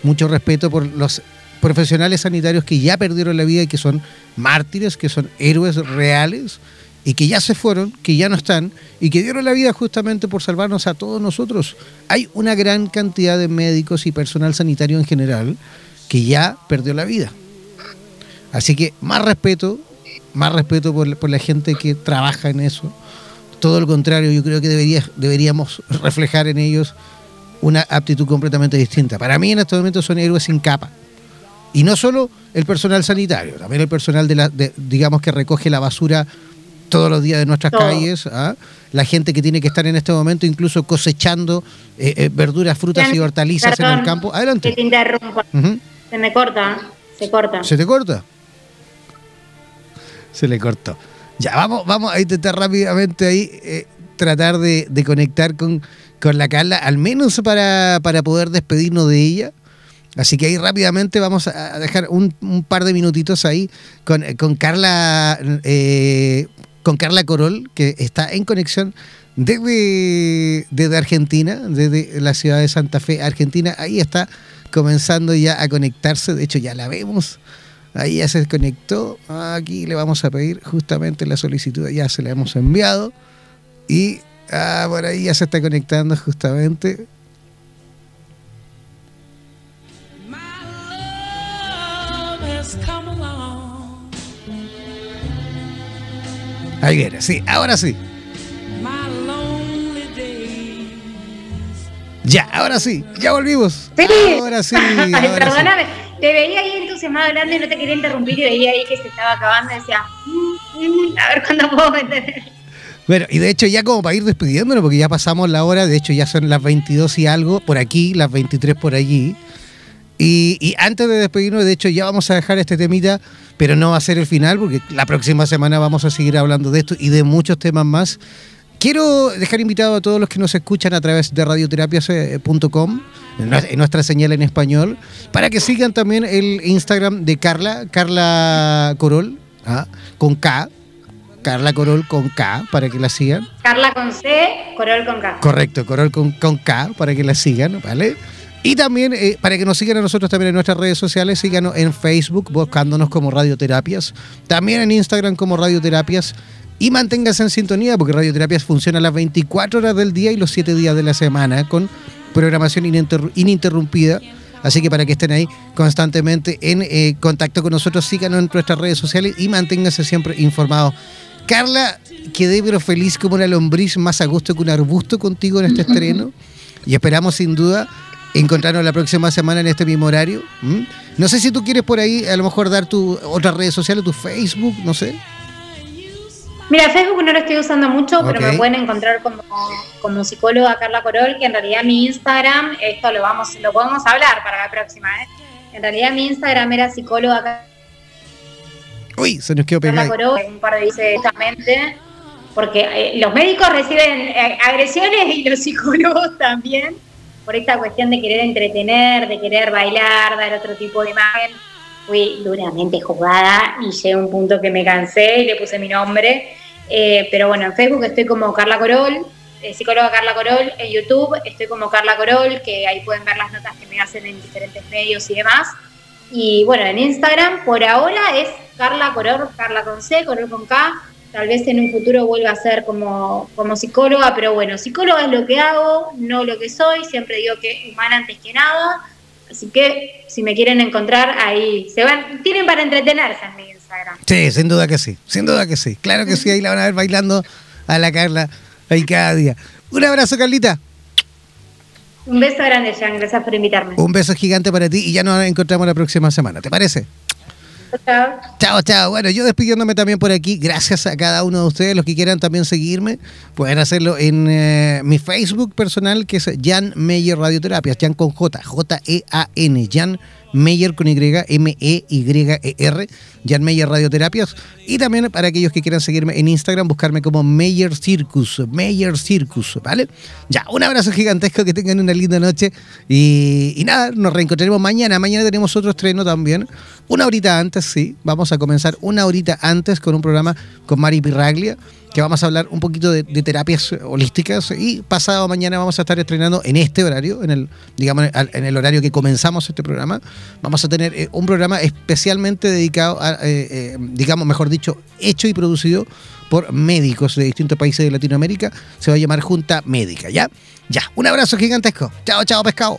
mucho respeto por los profesionales sanitarios que ya perdieron la vida y que son mártires, que son héroes reales y que ya se fueron, que ya no están y que dieron la vida justamente por salvarnos a todos nosotros. Hay una gran cantidad de médicos y personal sanitario en general que ya perdió la vida. Así que más respeto, más respeto por, la gente que trabaja en eso. Todo lo contrario, yo creo que debería, deberíamos reflejar en ellos una aptitud completamente distinta. Para mí en estos momentos son héroes sin capa. Y no solo el personal sanitario, también el personal de la, digamos que recoge la basura todos los días de nuestras calles, ¿ah? la gente que tiene que estar en este momento incluso cosechando eh, eh, verduras, frutas y hortalizas en el campo. Adelante. te interrumpo. Se me corta, se corta. ¿Se te corta? Se le cortó. Ya, vamos, vamos a intentar rápidamente ahí eh, tratar de conectar con con la Carla, al menos para, poder despedirnos de ella. Así que ahí rápidamente vamos a dejar un, par de minutitos ahí con, Carla eh, con Carla Corol, que está en conexión desde, desde Argentina, desde la ciudad de Santa Fe, Argentina. Ahí está comenzando ya a conectarse. De hecho, ya la vemos. Ahí ya se conectó. Aquí le vamos a pedir justamente la solicitud. Ya se la hemos enviado. Y Ah, por ahí ya se está conectando justamente. Ahí viene, sí, ahora sí. Ya, ahora sí, ya volvimos. Sí. Ahora sí. Perdóname, te veía ahí entusiasmado hablando y no te quería interrumpir y veía ahí que se estaba acabando y decía, mm, mm, a ver cuándo puedo meter. Bueno, y de hecho ya como para ir despidiéndonos, porque ya pasamos la hora, de hecho ya son las 22 y algo por aquí, las 23 por allí. Y, antes de despedirnos, de hecho ya vamos a dejar este temita, pero no va a ser el final, porque la próxima semana vamos a seguir hablando de esto y de muchos temas más. Quiero dejar invitado a todos los que nos escuchan a través de radioterapias.com, en nuestra señal en español, para que sigan también el Instagram de Carla, Carla Corol, ¿ah? con K, Carla Corol con K para que la sigan. Carla con C, Corol con K. Correcto, Corol con, con K para que la sigan, ¿vale? Y también, eh, para que nos sigan a nosotros también en nuestras redes sociales, síganos en Facebook buscándonos como Radioterapias, también en Instagram como Radioterapias y manténgase en sintonía porque Radioterapias funciona las 24 horas del día y los 7 días de la semana con programación ininterrumpida. Así que para que estén ahí constantemente en eh, contacto con nosotros, síganos en nuestras redes sociales y manténganse siempre informados. Carla, quedé pero feliz como una lombriz, más a gusto que un arbusto contigo en este estreno. Y esperamos sin duda encontrarnos la próxima semana en este mismo horario. No sé si tú quieres por ahí a lo mejor dar tu otras redes sociales, tu Facebook, no sé. Mira, Facebook no lo estoy usando mucho, pero me pueden encontrar como, como psicóloga Carla Corol, que en realidad mi Instagram, esto lo vamos, lo podemos hablar para la próxima, ¿eh? En realidad mi Instagram era psicóloga Uy, se nos quedó pegado. Carla Corol, un par de veces justamente, porque eh, los médicos reciben eh, agresiones y los psicólogos también por esta cuestión de querer entretener, de querer bailar, dar otro tipo de imagen, fui duramente jugada y llegué a un punto que me cansé y le puse mi nombre. Eh, pero bueno, en Facebook estoy como Carla Corol, eh, psicóloga Carla Corol, en YouTube estoy como Carla Corol, que ahí pueden ver las notas que me hacen en diferentes medios y demás. Y bueno, en Instagram por ahora es Carla Corol, Carla con C, Corol con K, tal vez en un futuro vuelva a ser como, como psicóloga, pero bueno, psicóloga es lo que hago, no lo que soy, siempre digo que humana antes que nada, así que si me quieren encontrar ahí, se van, tienen para entretenerse en mi Instagram. Sí, sin duda que sí, sin duda que sí, claro que sí, ahí la van a ver bailando a la Carla ahí cada día. Un abrazo, Carlita. Un beso grande, Jean, gracias por invitarme. Un beso gigante para ti y ya nos encontramos la próxima semana, ¿te parece? Chao. Chao, chao. Bueno, yo despidiéndome también por aquí. Gracias a cada uno de ustedes. Los que quieran también seguirme, pueden hacerlo en eh, mi Facebook personal, que es Jan Meyer Radioterapias. Jan con J, J-E-A-N. Jan Meyer con Y, M-E-Y-E-R, Jan Meyer Radioterapias. Y también para aquellos que quieran seguirme en Instagram, buscarme como Meyer Circus, Meyer Circus, ¿vale? Ya, un abrazo gigantesco, que tengan una linda noche. Y, y nada, nos reencontraremos mañana. Mañana tenemos otro estreno también. Una horita antes, sí. Vamos a comenzar una horita antes con un programa con Mari Pirraglia que vamos a hablar un poquito de, terapias holísticas y pasado mañana vamos a estar estrenando en este horario, en el, digamos, en el horario que comenzamos este programa, vamos a tener eh, un programa especialmente dedicado a, eh, eh, digamos, mejor dicho, hecho y producido por médicos de distintos países de Latinoamérica. Se va a llamar Junta Médica, ¿ya? Ya, un abrazo gigantesco. Chao, chao, pescado.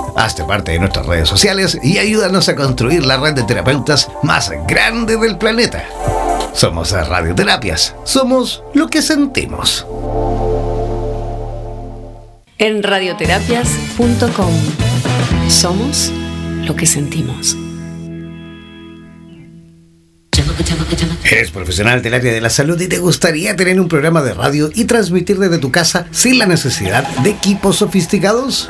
Hazte parte de nuestras redes sociales y ayúdanos a construir la red de terapeutas más grande del planeta. Somos Radioterapias. Somos lo que sentimos. En radioterapias.com. Somos lo que sentimos. ¿Eres profesional del área de la salud y te gustaría tener un programa de radio y transmitir desde tu casa sin la necesidad de equipos sofisticados?